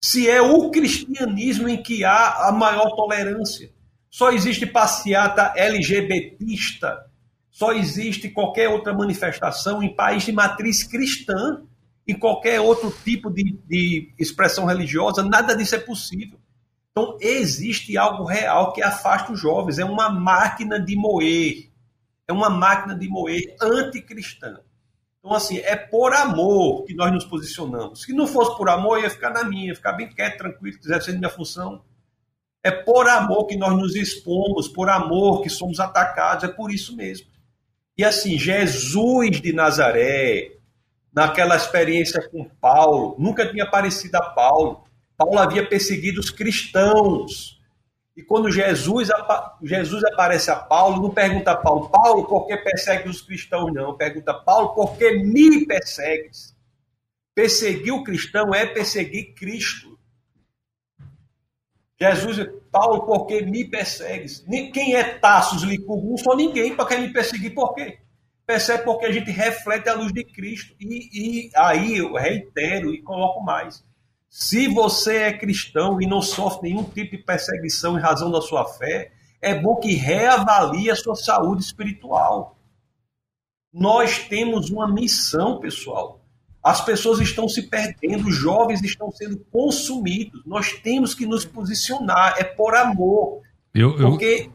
Se é o cristianismo em que há a maior tolerância. Só existe passeata LGBTista, só existe qualquer outra manifestação em país de matriz cristã, em qualquer outro tipo de, de expressão religiosa, nada disso é possível. Então, existe algo real que afasta os jovens. É uma máquina de moer. É uma máquina de moer anticristã. Então, assim, é por amor que nós nos posicionamos. Se não fosse por amor, ia ficar na minha, ia ficar bem quieto, tranquilo, exercendo minha função. É por amor que nós nos expomos, por amor que somos atacados, é por isso mesmo. E assim, Jesus de Nazaré, naquela experiência com Paulo, nunca tinha aparecido a Paulo. Paulo havia perseguido os cristãos. E quando Jesus, Jesus aparece a Paulo, não pergunta a Paulo, Paulo, por que persegue os cristãos? Não. Pergunta, Paulo, por que me persegues? Perseguir o cristão é perseguir Cristo. Jesus, Paulo, por que me persegues? Quem é Tassos Licurgo? Não sou ninguém para quem me perseguir, por quê? Percebe porque a gente reflete a luz de Cristo. E, e aí eu reitero e coloco mais. Se você é cristão e não sofre nenhum tipo de perseguição em razão da sua fé, é bom que reavalie a sua saúde espiritual. Nós temos uma missão, pessoal. As pessoas estão se perdendo, os jovens estão sendo consumidos. Nós temos que nos posicionar, é por amor. Eu, eu... Porque,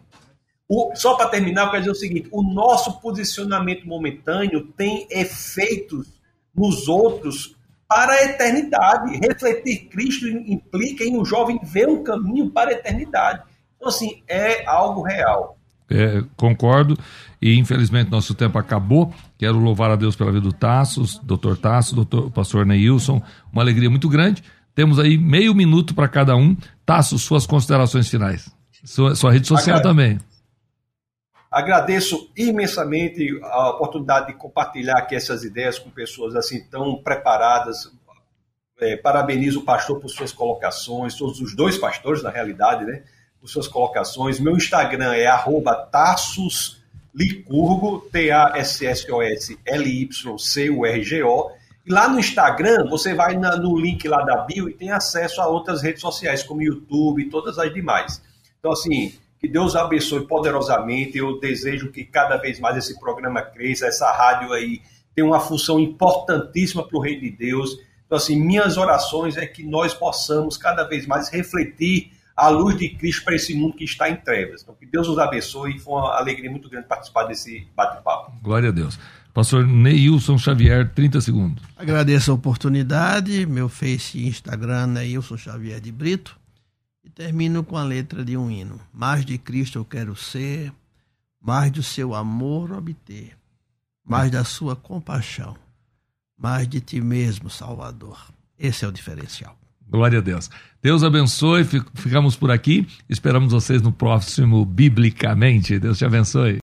o, só para terminar, eu quero dizer o seguinte: o nosso posicionamento momentâneo tem efeitos nos outros para a eternidade. Refletir Cristo implica em um jovem ver um caminho para a eternidade. Então, assim, é algo real. É, concordo. E infelizmente nosso tempo acabou. Quero louvar a Deus pela vida do Tassos, doutor Tassos, doutor pastor Neilson. Uma alegria muito grande. Temos aí meio minuto para cada um. Tassos, suas considerações finais. Sua, sua rede social também. Agradeço imensamente a oportunidade de compartilhar aqui essas ideias com pessoas assim tão preparadas. É, parabenizo o pastor por suas colocações, todos os dois pastores, na realidade, né, por suas colocações. Meu Instagram é tassoslicurgo, T-A-S-S-O-S-L-Y-C-U-R-G-O. E lá no Instagram, você vai na, no link lá da bio e tem acesso a outras redes sociais, como YouTube e todas as demais. Então, assim, que Deus abençoe poderosamente. Eu desejo que cada vez mais esse programa cresça, essa rádio aí tem uma função importantíssima para o Reino de Deus. Então, assim, minhas orações é que nós possamos cada vez mais refletir a luz de Cristo para esse mundo que está em trevas. Então, que Deus nos abençoe e foi uma alegria muito grande participar desse bate-papo. Glória a Deus. Pastor Neilson Xavier, 30 segundos. Agradeço a oportunidade. Meu Face e Instagram é Neilson Xavier de Brito. E termino com a letra de um hino. Mais de Cristo eu quero ser, mais do seu amor obter, mais da sua compaixão, mais de ti mesmo, Salvador. Esse é o diferencial. Glória a Deus. Deus abençoe, ficamos por aqui. Esperamos vocês no próximo Biblicamente. Deus te abençoe.